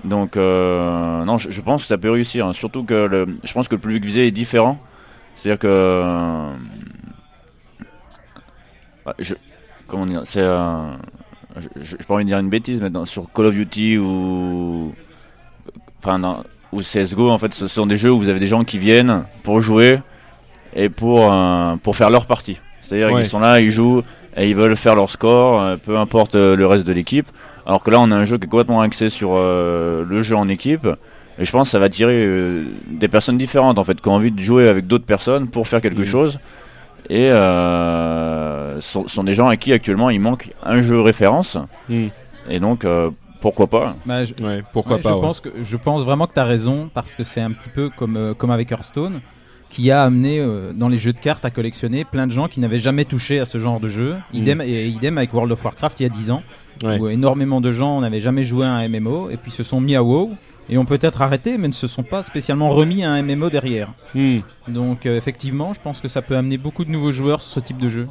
Donc, euh, non, je, je pense que ça peut réussir. hein. Surtout que le, je pense que le public visé est différent. C'est-à-dire que, euh, ah, je, comment dire, c'est euh, je j'ai pas envie de dire une bêtise, mais dans- sur Call of Duty ou enfin dans- ou CS:GO, en fait, ce sont des jeux où vous avez des gens qui viennent pour jouer et pour euh, pour faire leur partie. C'est-à-dire Ouais. qu'ils sont là, ils jouent et ils veulent faire leur score, euh, peu importe euh, le reste de l'équipe. Alors que là, on a un jeu qui est complètement axé sur euh, le jeu en équipe. Et je pense que ça va attirer euh, des personnes différentes en fait, qui ont envie de jouer avec d'autres personnes pour faire quelque Mhm. chose. Et sont, sont des gens à qui actuellement il manque un jeu référence. Hmm. Et donc, euh, pourquoi pas Bah, je, Ouais, pourquoi ouais, pas je, ouais. pense que, je pense vraiment que tu as raison, parce que c'est un petit peu comme, euh, comme avec Hearthstone, qui a amené euh, dans les jeux de cartes à collectionner plein de gens qui n'avaient jamais touché à ce genre de jeu. Idem, et idem avec World of Warcraft il y a 10 ans. Ouais. où énormément de gens n'avaient jamais joué à un MMO, et puis se sont mis à WoW, et ont peut-être arrêté, mais ne se sont pas spécialement remis à un MMO derrière. Hmm. Donc euh, effectivement, je pense que ça peut amener beaucoup de nouveaux joueurs sur ce type de jeu.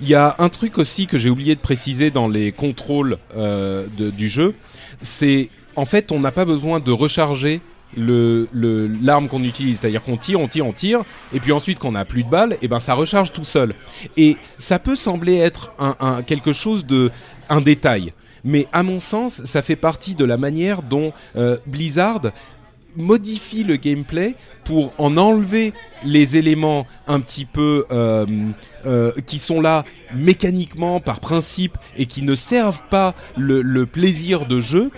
Il y a un truc aussi que j'ai oublié de préciser dans les contrôles euh, du jeu, c'est en fait on n'a pas besoin de recharger l'arme qu'on utilise, c'est-à-dire qu'on tire, on tire, on tire, et puis ensuite qu'on n'a plus de balles, et ben ça recharge tout seul. Et ça peut sembler être un, quelque chose de détail, mais à mon sens, ça fait partie de la manière dont euh, Blizzard modifie le gameplay pour en enlever les éléments un petit peu euh, euh, qui sont là mécaniquement par principe et qui ne servent pas le, le plaisir de jeu,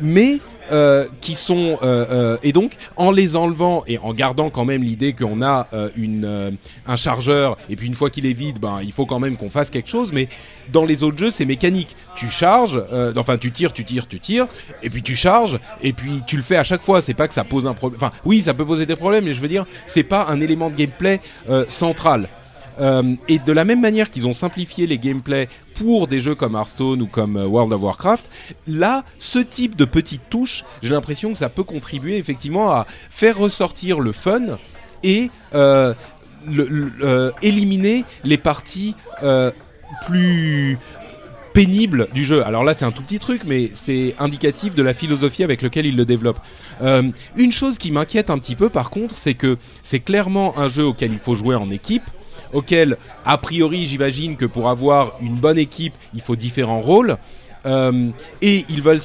mais euh, qui sont euh, euh, et donc en les enlevant et en gardant quand même l'idée qu'on a une un chargeur et puis une fois qu'il est vide, ben il faut quand même qu'on fasse quelque chose. Mais dans les autres jeux, c'est mécanique. Tu charges, enfin tu tires, tu tires, tu tires, et puis tu charges et puis tu le fais à chaque fois. C'est pas que ça pose un problème. Enfin oui, ça peut poser des problèmes, mais je veux dire, c'est pas un élément de gameplay central. Euh, et de la même manière qu'ils ont simplifié les gameplays pour des jeux comme Hearthstone ou comme euh, World of Warcraft, là, ce type de petites touches, j'ai l'impression que ça peut contribuer effectivement à faire ressortir le fun et euh, éliminer les parties plus pénibles du jeu. Alors là, c'est un tout petit truc, mais c'est indicatif de la philosophie avec laquelle il le développe. Euh, une chose qui m'inquiète un petit peu, par contre, c'est que c'est clairement un jeu auquel il faut jouer en équipe auquel, a priori, j'imagine que pour avoir une bonne équipe, il faut différents rôles. Euh, et ils veulent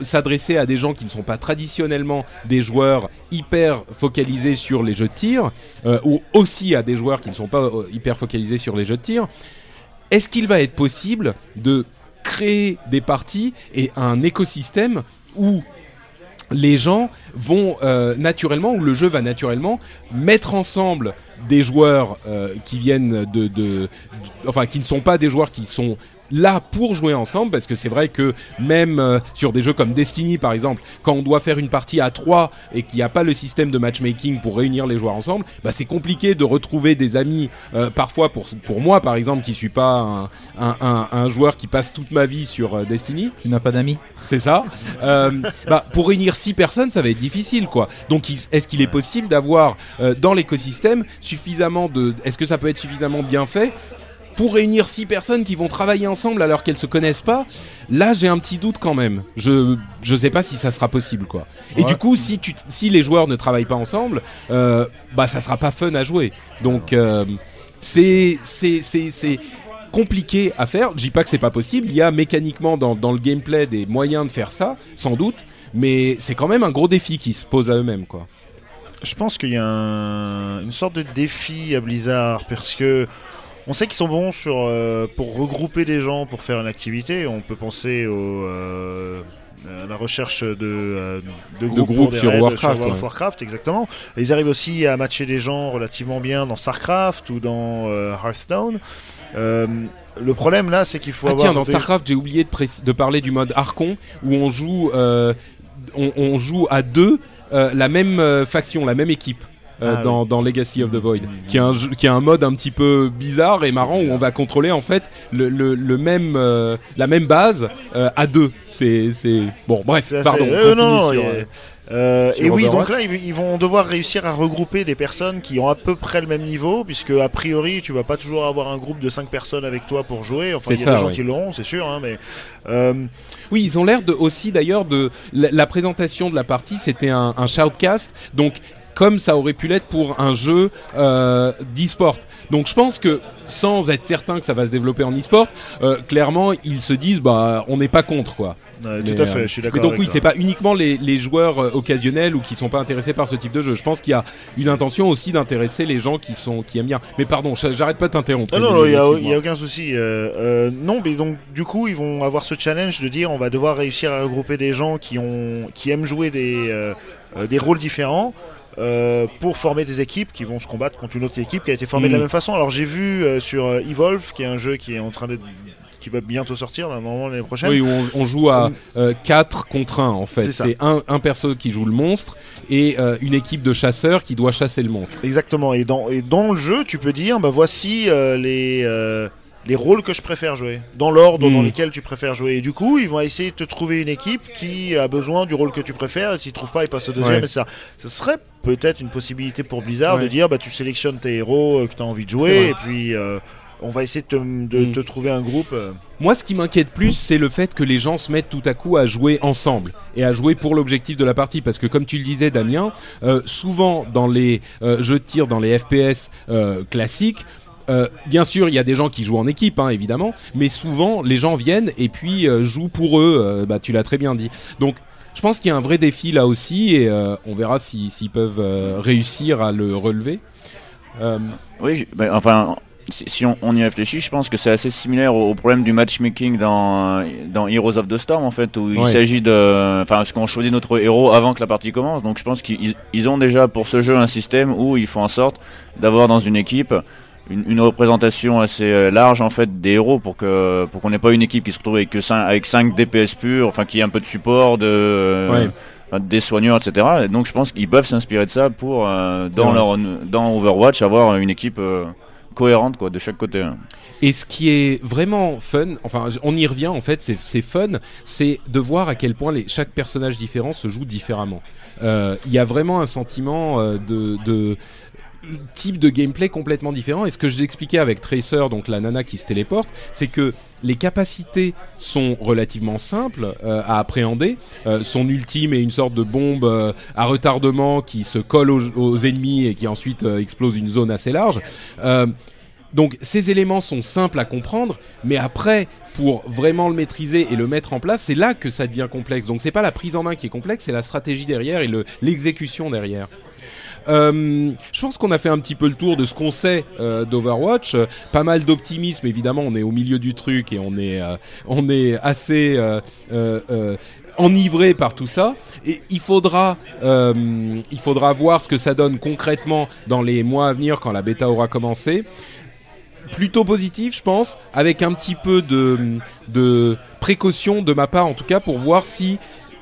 s'adresser à des gens qui ne sont pas traditionnellement des joueurs hyper focalisés sur les jeux de tir, euh, ou aussi à des joueurs qui ne sont pas euh, hyper focalisés sur les jeux de tir. Est-ce qu'il va être possible de créer des parties et un écosystème où les gens vont euh, naturellement, ou le jeu va naturellement, mettre ensemble des joueurs euh, qui viennent de, enfin qui ne sont pas des joueurs qui sont là pour jouer ensemble parce que c'est vrai que même euh, sur des jeux comme Destiny par exemple quand on doit faire une partie à 3 et qu'il n'y a pas le système de matchmaking pour réunir les joueurs ensemble bah c'est compliqué de retrouver des amis euh, parfois pour, pour moi par exemple qui suis pas un, un, un- un joueur qui passe toute ma vie sur euh, Destiny Tu n'as pas d'amis c'est ça. Euh, bah, pour réunir six personnes, ça va être difficile, quoi. Donc, est-ce qu'il est possible d'avoir euh, dans l'écosystème suffisamment de Est-ce que ça peut être suffisamment bien fait pour réunir six personnes qui vont travailler ensemble alors qu'elles se connaissent pas Là, j'ai un petit doute quand même. Je je sais pas si ça sera possible, quoi. Et du coup, si tu si les joueurs ne travaillent pas ensemble, euh, bah ça sera pas fun à jouer. Donc euh, c'est c'est c'est c'est compliqué à faire. Je dis pas que c'est pas possible. Il y a mécaniquement dans, dans le gameplay des moyens de faire ça, sans doute. Mais c'est quand même un gros défi qui se pose à eux-mêmes, quoi. Je pense qu'il y a un- une sorte de défi à Blizzard parce que on sait qu'ils sont bons sur euh, pour regrouper des gens pour faire une activité. On peut penser au euh, à la recherche de, euh, de groupes, sur Warcraft, World ouais. Warcraft, exactement. Et ils arrivent aussi à matcher des gens relativement bien dans Starcraft ou dans Hearthstone. Le problème là, c'est qu'il faut Ah avoir tiens, dans des- Starcraft, j'ai oublié de, parler du mode Archon où on joue, euh, on, on joue à deux euh, la même euh, faction, la même équipe. Euh, Ah dans, dans Legacy of the Void, qui est, un, jeu- qui est un mode un petit peu bizarre et marrant où on va contrôler en fait le, le, le même, euh, la même base euh, à deux. C'est, bon, bref, assez- pardon. Non, sur, euh, et oui, donc là, ils, vont devoir réussir à regrouper des personnes qui ont à peu près le même niveau, puisque a priori, tu vas pas toujours avoir un groupe de 5 personnes avec toi pour jouer. Enfin, il y a ça, des gens oui. qui l'auront, c'est sûr, hein, mais euh, Oui, ils ont l'air de aussi d'ailleurs de la, la présentation de la partie, c'était un, un shoutcast, donc comme ça aurait pu l'être pour un jeu euh, d'e-sport. Donc je pense que sans être certain que ça va se développer en e-sport, euh, clairement ils se disent bah on n'est pas contre quoi. Mais, tout à euh, fait, je suis Mais d'accord. donc avec oui, c'est pas uniquement les, les joueurs euh, occasionnels ou qui sont pas intéressés par ce type de jeu. Je pense qu'il y a une intention aussi d'intéresser les gens qui sont qui aiment bien. Mais pardon, j'arrête pas de t'interrompre. Ah non, non, il n'y a, aucun souci. euh, euh, non, mais donc du coup, ils vont avoir ce challenge de dire on va devoir réussir à regrouper des gens qui, ont, qui aiment jouer des, euh, des rôles différents. Euh, pour former des équipes qui vont se combattre contre une autre équipe qui a été formée de la Mm. même façon. Alors j'ai vu euh, sur euh, Evolve, qui est un jeu qui est en train d'être qui va bientôt sortir là, normalement l'année prochaine. Oui, où on, on joue à 4 contre 1 en fait. C'est ça. C'est un, un perso qui joue le monstre et une équipe de chasseurs qui doit chasser le monstre. Exactement. Et dans, et dans le jeu, tu peux dire, bah voici les, les rôles que je préfère jouer, dans l'ordre dans lesquels tu préfères jouer. Et du coup, ils vont essayer de te trouver une équipe qui a besoin du rôle que tu préfères. Et s'ils trouvent pas, ils passent au deuxième. Ouais. Et ça, ce serait peut-être une possibilité pour Blizzard Ouais. de dire, bah tu sélectionnes tes héros euh, que tu as envie de jouer, et puis euh, on va essayer de te, de Mm. te trouver un groupe. euh. Moi, ce qui m'inquiète plus, c'est le fait que les gens se mettent tout à coup à jouer ensemble et à jouer pour l'objectif de la partie. Parce que, comme tu le disais, Damien, euh, souvent dans les euh, jeux de tir, dans les FPS euh, classiques, euh, bien sûr, il y a des gens qui jouent en équipe, hein, évidemment, mais souvent les gens viennent et puis euh, jouent pour eux. euh, bah, tu l'as très bien dit. Donc, je pense qu'il y a un vrai défi là aussi et on verra si- s'ils peuvent réussir à le relever. Oui, je- bah, enfin, si, si on, on y réfléchit, je pense que c'est assez similaire au, au problème du matchmaking dans, dans Heroes of the Storm, en fait, où il Ouais. s'agit de. Enfin, parce qu'on choisit notre héros avant que la partie commence. Donc je pense qu'ils ils ont déjà pour ce jeu un système où ils font en sorte d'avoir dans une équipe une, une représentation assez euh, large en fait des héros pour que pour qu'on n'ait pas une équipe qui se retrouve avec que 5, avec 5 DPS purs, enfin qui ait un peu de support de Ouais. enfin, des soigneurs, etc. Et donc je pense qu'ils peuvent s'inspirer de ça pour euh, dans Ouais. leur dans Overwatch avoir une équipe euh, cohérente quoi de chaque côté. Et ce qui est vraiment fun, enfin on y revient en fait, c'est fun, c'est de voir à quel point les, chaque personnage différent se joue différemment. Euh, Il y a vraiment un sentiment euh, de, de type de gameplay complètement différent. Et ce que je vous expliquais avec Tracer, donc la nana qui se téléporte, c'est que les capacités sont relativement simples euh, à appréhender. Euh, son ultime est une sorte de bombe euh, à retardement qui se colle aux, ennemis et qui ensuite explose une zone assez large. Donc ces éléments sont simples à comprendre, mais après, pour vraiment le maîtriser et le mettre en place, c'est là que ça devient complexe. Donc c'est pas la prise en main qui est complexe, c'est la stratégie derrière et le- l'exécution derrière. Euh, je pense qu'on a fait un petit peu le tour de ce qu'on sait euh, d'Overwatch. Euh, pas mal d'optimisme, évidemment. On est au milieu du truc et on est, on est assez enivré par tout ça. Et il faudra, il faudra voir ce que ça donne concrètement dans les mois à venir quand la bêta aura commencé plutôt positif, je pense, avec un petit peu de, de précaution de ma part, en tout cas, pour voir si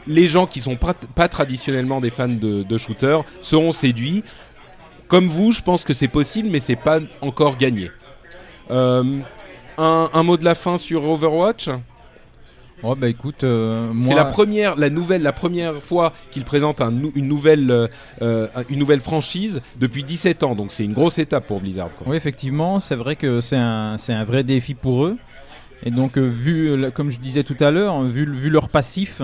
les gens qui sont pas, pas traditionnellement des fans de, de shooters seront séduits. Comme vous, je pense que c'est possible, mais c'est pas encore gagné. Euh, un, un mot de la fin sur Overwatch? Oh bah écoute, euh, moi, C'est la première, la nouvelle, la première fois qu'il présente un une nouvelle, euh, une nouvelle franchise depuis 17 ans. Donc c'est une grosse étape pour Blizzard. Quoi. Oui, effectivement, c'est vrai que c'est un, vrai défi pour eux. Et donc, vu, comme je disais tout à l'heure, vu leur passif,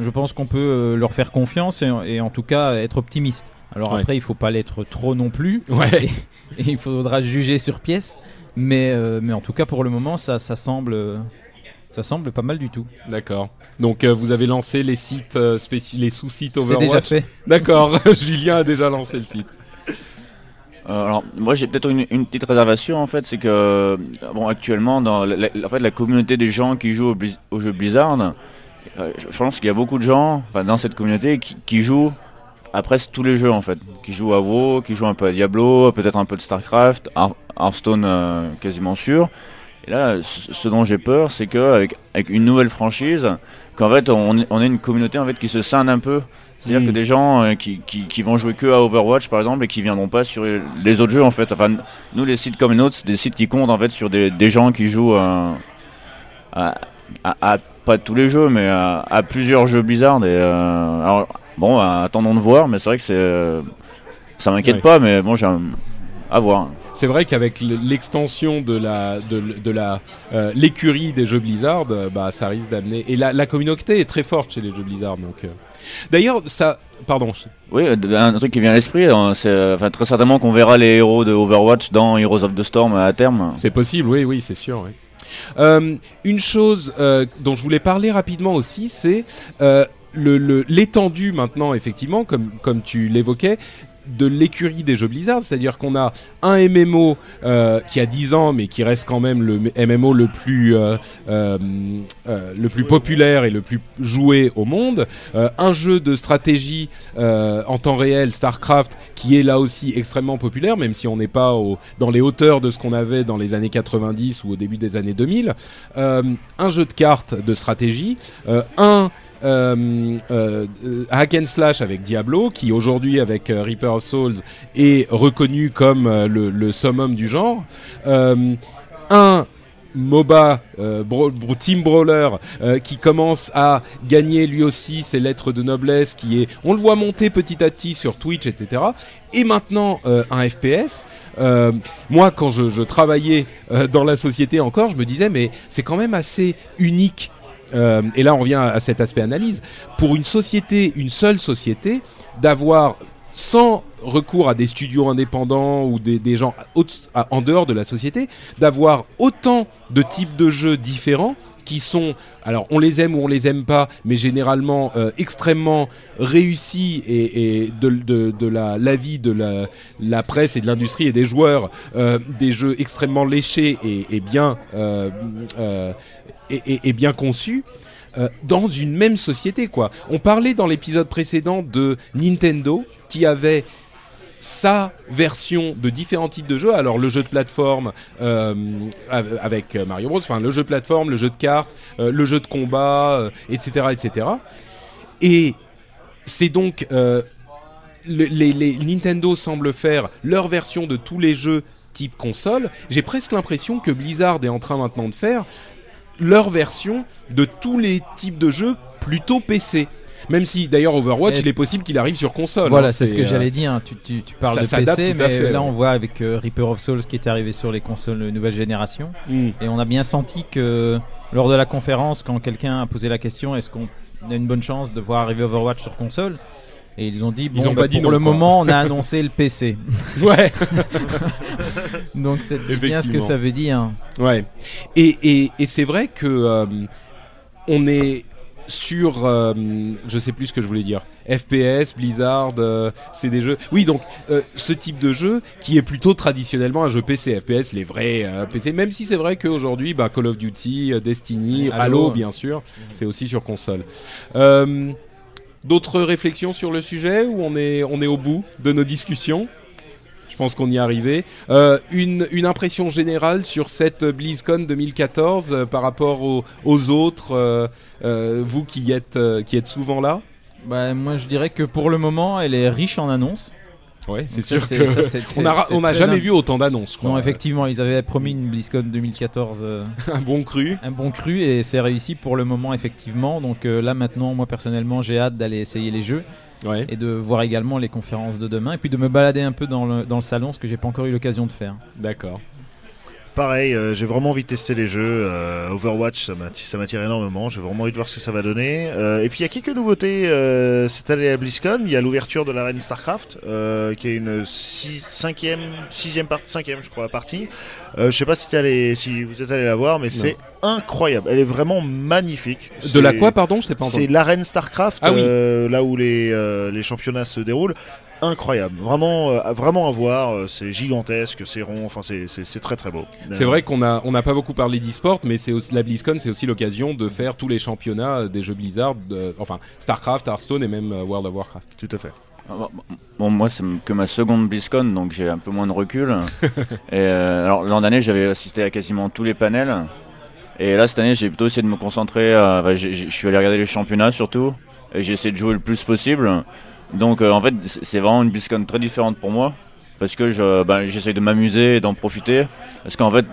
je pense qu'on peut euh, leur faire confiance et, et en tout cas être optimiste. Alors Ouais. après, il faut pas l'être trop non plus. Ouais. Et il faudra juger sur pièce. Mais, euh, mais en tout cas, pour le moment, ça, ça semble, ça semble pas mal du tout. D'accord. Donc euh, vous avez lancé les sites euh, les sous-sites C'est Overwatch. déjà fait. D'accord. Julien a déjà lancé le site. Alors, moi j'ai peut-être une, une petite réservation en fait, c'est que bon actuellement dans la, la- en fait, la communauté des gens qui jouent au, Blizz- au jeu Blizzard, euh, je je pense qu'il y a beaucoup de gens dans cette communauté qui, qui jouent à presque tous les jeux en fait, qui jouent à WoW, qui jouent un peu à Diablo, peut-être un peu de Starcraft, Hear- Hearthstone euh, quasiment sûr. Et là, ce, dont j'ai peur, c'est qu'avec avec une nouvelle franchise, qu'en fait on, on ait une communauté en fait qui se scinde un peu. C'est-à-dire Mm. que des gens euh, qui, qui, qui vont jouer que à Overwatch par exemple et qui viendront pas sur les autres jeux en fait. Enfin, nous les sites comme les nôtres, c'est des sites qui comptent en fait sur des, des gens qui jouent euh, à, à- à- pas tous les jeux mais à, à plusieurs jeux Blizzard. Et, euh, alors bon, euh, attendons de voir, mais c'est vrai que c'est euh, ça m'inquiète Ouais. pas, mais bon, j'ai à voir. C'est vrai qu'avec l'extension de la de, la euh, l'écurie des jeux Blizzard, euh, bah ça risque d'amener et la, la communauté est très forte chez les jeux Blizzard donc. euh. D'ailleurs ça pardon. Oui, euh, un truc qui vient à l'esprit, euh, c'est euh, enfin, très certainement qu'on verra les héros de Overwatch dans Heroes of the Storm à terme. C'est possible, oui, oui, c'est sûr. oui. Euh, une chose euh, dont je voulais parler rapidement aussi, c'est euh, l'étendue maintenant, effectivement, comme tu l'évoquais, de l'écurie des jeux Blizzard, c'est-à-dire qu'on a un MMO euh, qui a 10 ans mais qui reste quand même le MMO le plus euh, euh, le plus populaire et le plus joué au monde, un jeu de stratégie en temps réel Starcraft qui est là aussi extrêmement populaire même si on n'est pas dans les hauteurs de ce qu'on avait dans les années 90 ou au début des années 2000, Euh, un jeu de cartes de stratégie, un hack and slash avec Diablo, qui aujourd'hui avec euh, Reaper of Souls est reconnu comme euh, le, summum du genre. Euh, un MOBA, euh, Team Brawler, euh, qui commence à gagner lui aussi ses lettres de noblesse, qui est, on le voit monter petit à petit sur Twitch, etc. Et maintenant euh, un FPS. Euh, moi, quand je, travaillais euh, dans la société encore, je me disais, mais c'est quand même assez unique euh, et là on revient à, cet aspect analyse, pour une société, une seule société, d'avoir sans recours à des studios indépendants ou des, gens en dehors de la société, d'avoir autant de types de jeux différents qui sont, alors on les aime ou on les aime pas, mais généralement euh, extrêmement réussis et, de, de, de la l'avis de la, presse et de l'industrie et des joueurs, euh, des jeux extrêmement léchés et, bien et bien conçus. euh, dans une même société quoi. On parlait dans l'épisode précédent de Nintendo qui avait sa version de différents types de jeux. Alors le jeu de plateforme euh, av- avec Mario Bros, enfin le jeu de plateforme, le jeu de cartes, euh, le jeu de combat, etc., etc. Et c'est donc le- les, Nintendo semblent faire leur version de tous les jeux type console. J'ai presque l'impression que Blizzard est en train maintenant de faire leur version de tous les types de jeux plutôt PC. Même si d'ailleurs Overwatch, Et- il est possible qu'il arrive sur console. Voilà, hein, c'est ce que euh, j'allais dire. hein. Tu, tu- tu parles ça de PC, mais fait, là ouais. on voit avec euh, Reaper of Souls qui est arrivé sur les consoles de nouvelle génération. hmm. Et on a bien senti que lors de la conférence, quand quelqu'un a posé la question est-ce qu'on a une bonne chance de voir arriver Overwatch sur console Et ils ont dit bon, Ils ont bah, pas dit pour non, le quoi. moment, on a annoncé le PC. Ouais. Donc c'est bien ce que ça veut dire. Ouais. Et, et, et c'est vrai que euh, on est sur, euh, je sais plus ce que je voulais dire, FPS, Blizzard, euh, c'est des jeux. Oui, donc euh, ce type de jeu qui est plutôt traditionnellement un jeu PC, FPS, les vrais euh, PC. Même si c'est vrai qu'aujourd'hui, bah, Call of Duty, Destiny, Halo. Halo, bien sûr, c'est aussi sur console. D'autres réflexions sur le sujet ou on est au bout de nos discussions? Je pense qu'on y est arrivé. Euh, une, impression générale sur cette BlizzCon 2014 euh, par rapport aux, autres, euh, vous qui êtes, qui êtes souvent là? Bah, moi je dirais que pour le moment, elle est riche en annonces. Ouais, c'est ça, sûr que ça, on a, c'est on a très jamais vu autant d'annonces. Non, effectivement, ils avaient promis une BlizzCon 2014 euh, Un bon cru. un bon cru et c'est réussi pour le moment effectivement. Donc euh, là maintenant, moi personnellement, j'ai hâte d'aller essayer les jeux Ouais. et de voir également les conférences de demain et puis de me balader un peu dans le, dans le salon, ce que j'ai pas encore eu l'occasion de faire. D'accord. Pareil, euh, j'ai vraiment envie de tester les jeux. euh, Overwatch, ça m'atti- ça m'attire énormément. J'ai vraiment envie de voir ce que ça va donner. Euh, et puis il y a quelques nouveautés cette année à BlizzCon. Il y a l'ouverture de l'arène StarCraft, qui est une 6 cinquième, sixième partie, cinquième, je crois, partie. Je sais pas si, t'es allé, si vous êtes allé la voir, mais c'est incroyable. Elle est vraiment magnifique. De la C'est- quoi, pardon? Je t'ai pas C'est entendu. l'arène StarCraft, Ah oui. là où les, les championnats se déroulent. Incroyable, vraiment, euh, vraiment à voir. euh, C'est gigantesque, c'est rond, enfin c'est- très très beau. C'est vrai qu'on a on n'a pas beaucoup parlé d'e-sport, mais c'est aussi la BlizzCon, c'est aussi l'occasion de faire tous les championnats euh, des jeux Blizzard, de- enfin Starcraft, Hearthstone et même World of Warcraft. Tout à fait. Ah, Bon, bon, moi, c'est que ma seconde BlizzCon, donc j'ai un peu moins de recul. et euh, alors, l'an dernier, j'avais assisté à quasiment tous les panels. Et là, cette année, j'ai plutôt essayé de me concentrer. euh, bah, je suis allé regarder les championnats surtout. Et j'ai essayé de jouer le plus possible. Donc, euh, en fait, c'est vraiment une BlizzCon très différente pour moi. Parce que je, j'essaye de m'amuser et d'en profiter. Parce qu'en fait,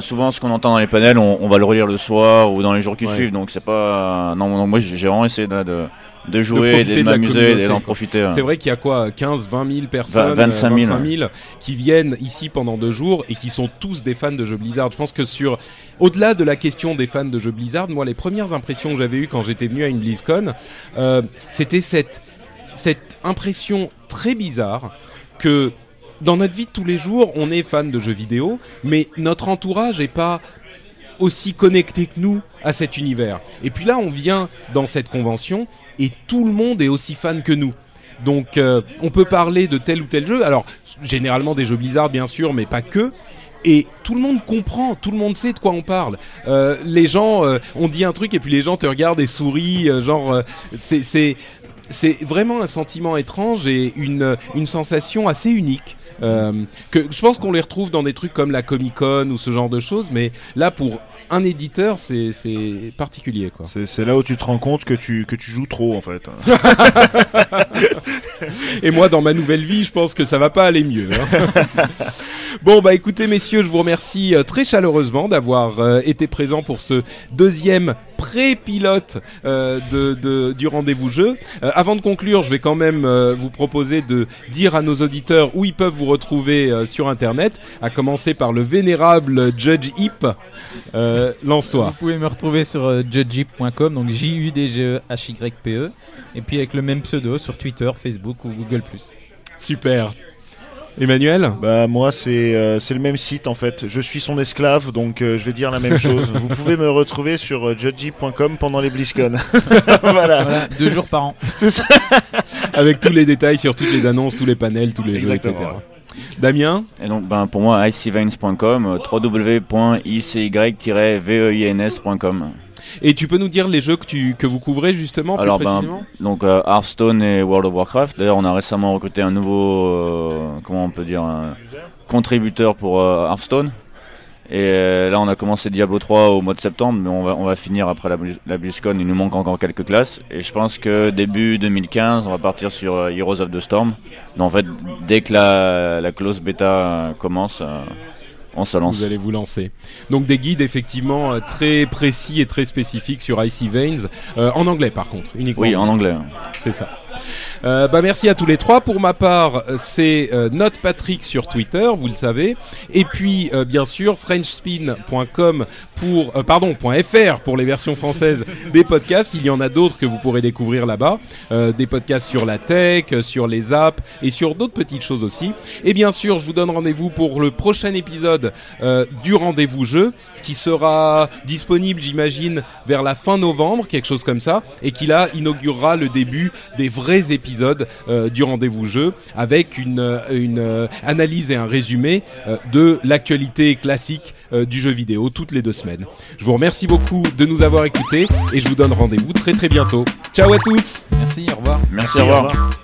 souvent, ce qu'on entend dans les panels, on, on va le relire le soir ou dans les jours qui Ouais. suivent. Donc, c'est pas. Non, non, moi, j'ai vraiment essayé de, de, de jouer, de, m'amuser et d'en profiter. ouais. C'est vrai qu'il y a quoi 15, 20 000 personnes, Va- 25 000, euh, 25 000 qui viennent ici pendant deux jours et qui sont tous des fans de jeux Blizzard. Je pense que sur, au-delà de la question des fans de jeux Blizzard, moi les premières impressions que j'avais eues quand j'étais venu à une BlizzCon, euh, c'était cette, cette impression très bizarre que dans notre vie de tous les jours, on est fan de jeux vidéo, mais notre entourage est pas aussi connecté que nous à cet univers. Et puis là, on vient dans cette convention et tout le monde est aussi fan que nous. Donc, euh, on peut parler de tel ou tel jeu. Alors, généralement des jeux Blizzard, bien sûr, mais pas que. Et tout le monde comprend, tout le monde sait de quoi on parle. Euh, les gens, euh, on dit un truc et puis les gens te regardent et sourient, genre, c'est, c'est, vraiment un sentiment étrange et une, une sensation assez unique. Euh, que je pense qu'on les retrouve dans des trucs comme la Comic Con ou ce genre de choses, mais là pour un éditeur c'est particulier quoi. C'est là où tu te rends compte que tu, que tu joues trop en fait. Et moi dans ma nouvelle vie je pense que ça va pas aller mieux. hein. bon bah écoutez messieurs je vous remercie euh, très chaleureusement d'avoir euh, été présent pour ce deuxième pré-pilote euh, de, de- du rendez-vous jeu. Euh, avant de conclure je vais quand même vous proposer de dire à nos auditeurs où ils peuvent vous retrouver sur internet, à commencer par le vénérable Judge Hip. Euh. Vous pouvez me retrouver sur judgep.com, donc J-U-D-G-E-H-Y-P-E, E, et puis avec le même pseudo sur Twitter, Facebook ou Google+. Super. Emmanuel Bah moi c'est euh, c'est le même site en fait. Je suis son esclave donc euh, je vais dire la même chose. Vous pouvez me retrouver sur euh, judgy.com pendant les BlizzCon. voilà. Voilà, deux jours par an. C'est ça. Avec tous les détails sur toutes les annonces, tous les panels, tous les jeux, etc. Damien Et donc, ben, pour moi, icveins.com, euh, www.icy-veins.com. Et tu peux nous dire les jeux que, tu, que vous couvrez justement Alors, plus ben, précisément donc euh, Hearthstone et World of Warcraft. D'ailleurs, on a récemment recruté un nouveau, euh, comment on peut dire, un contributeur pour euh, Hearthstone. Et euh, là, on a commencé Diablo 3 au mois de septembre, mais on va, on va finir après la, la BlizzCon. Il nous manque encore quelques classes. Et je pense que début 2015, on va partir sur Heroes of the Storm. Donc, en fait, dès que la, la close bêta commence, on se lance. Vous allez vous lancer. Donc des guides effectivement euh, très précis et très spécifiques sur Icy Veins, euh, en anglais par contre, uniquement. Oui, en anglais. C'est ça. Euh, bah merci à tous les trois. Pour ma part, c'est euh, Note Patrick sur Twitter, vous le savez. Et puis, euh, bien sûr, FrenchSpin.com pour, euh, pardon, .fr pour les versions françaises des podcasts. Il y en a d'autres que vous pourrez découvrir là-bas. Des podcasts sur la tech, sur les apps et sur d'autres petites choses aussi. Et bien sûr, je vous donne rendez-vous pour le prochain épisode du rendez-vous jeu qui sera disponible, j'imagine, vers la fin novembre, quelque chose comme ça, et qui là inaugurera le début des vrais épisodes euh, du rendez-vous jeu avec une, euh, une euh, analyse et un résumé euh, de l'actualité classique euh, du jeu vidéo toutes les deux semaines. Je vous remercie beaucoup de nous avoir écoutés et je vous donne rendez-vous très très bientôt. Ciao à tous Merci, au revoir. Merci, au revoir.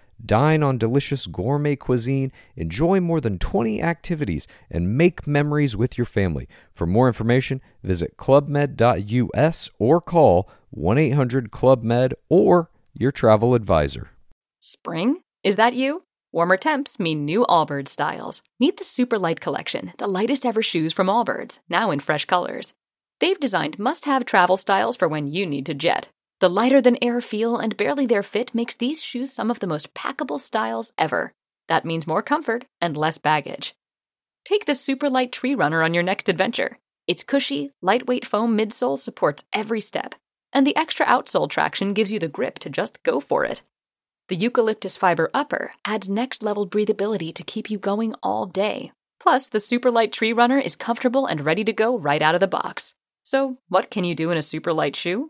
Dine on delicious gourmet cuisine, enjoy more than 20 activities, and make memories with your family. For more information, visit clubmed.us or call 1 800 Club Med or your travel advisor. Spring? Is that you? Warmer temps mean new Allbirds styles. Meet the Super Light Collection, the lightest ever shoes from Allbirds, now in fresh colors. They've designed must have travel styles for when you need to jet. The lighter than air feel and barely there fit makes these shoes some of the most packable styles ever. That means more comfort and less baggage. Take the Super Light Tree Runner on your next adventure. Its cushy, lightweight foam midsole supports every step, and the extra outsole traction gives you the grip to just go for it. The eucalyptus fiber upper adds next level breathability to keep you going all day. Plus, the super light tree runner is comfortable and ready to go right out of the box. So, what can you do in a super light shoe?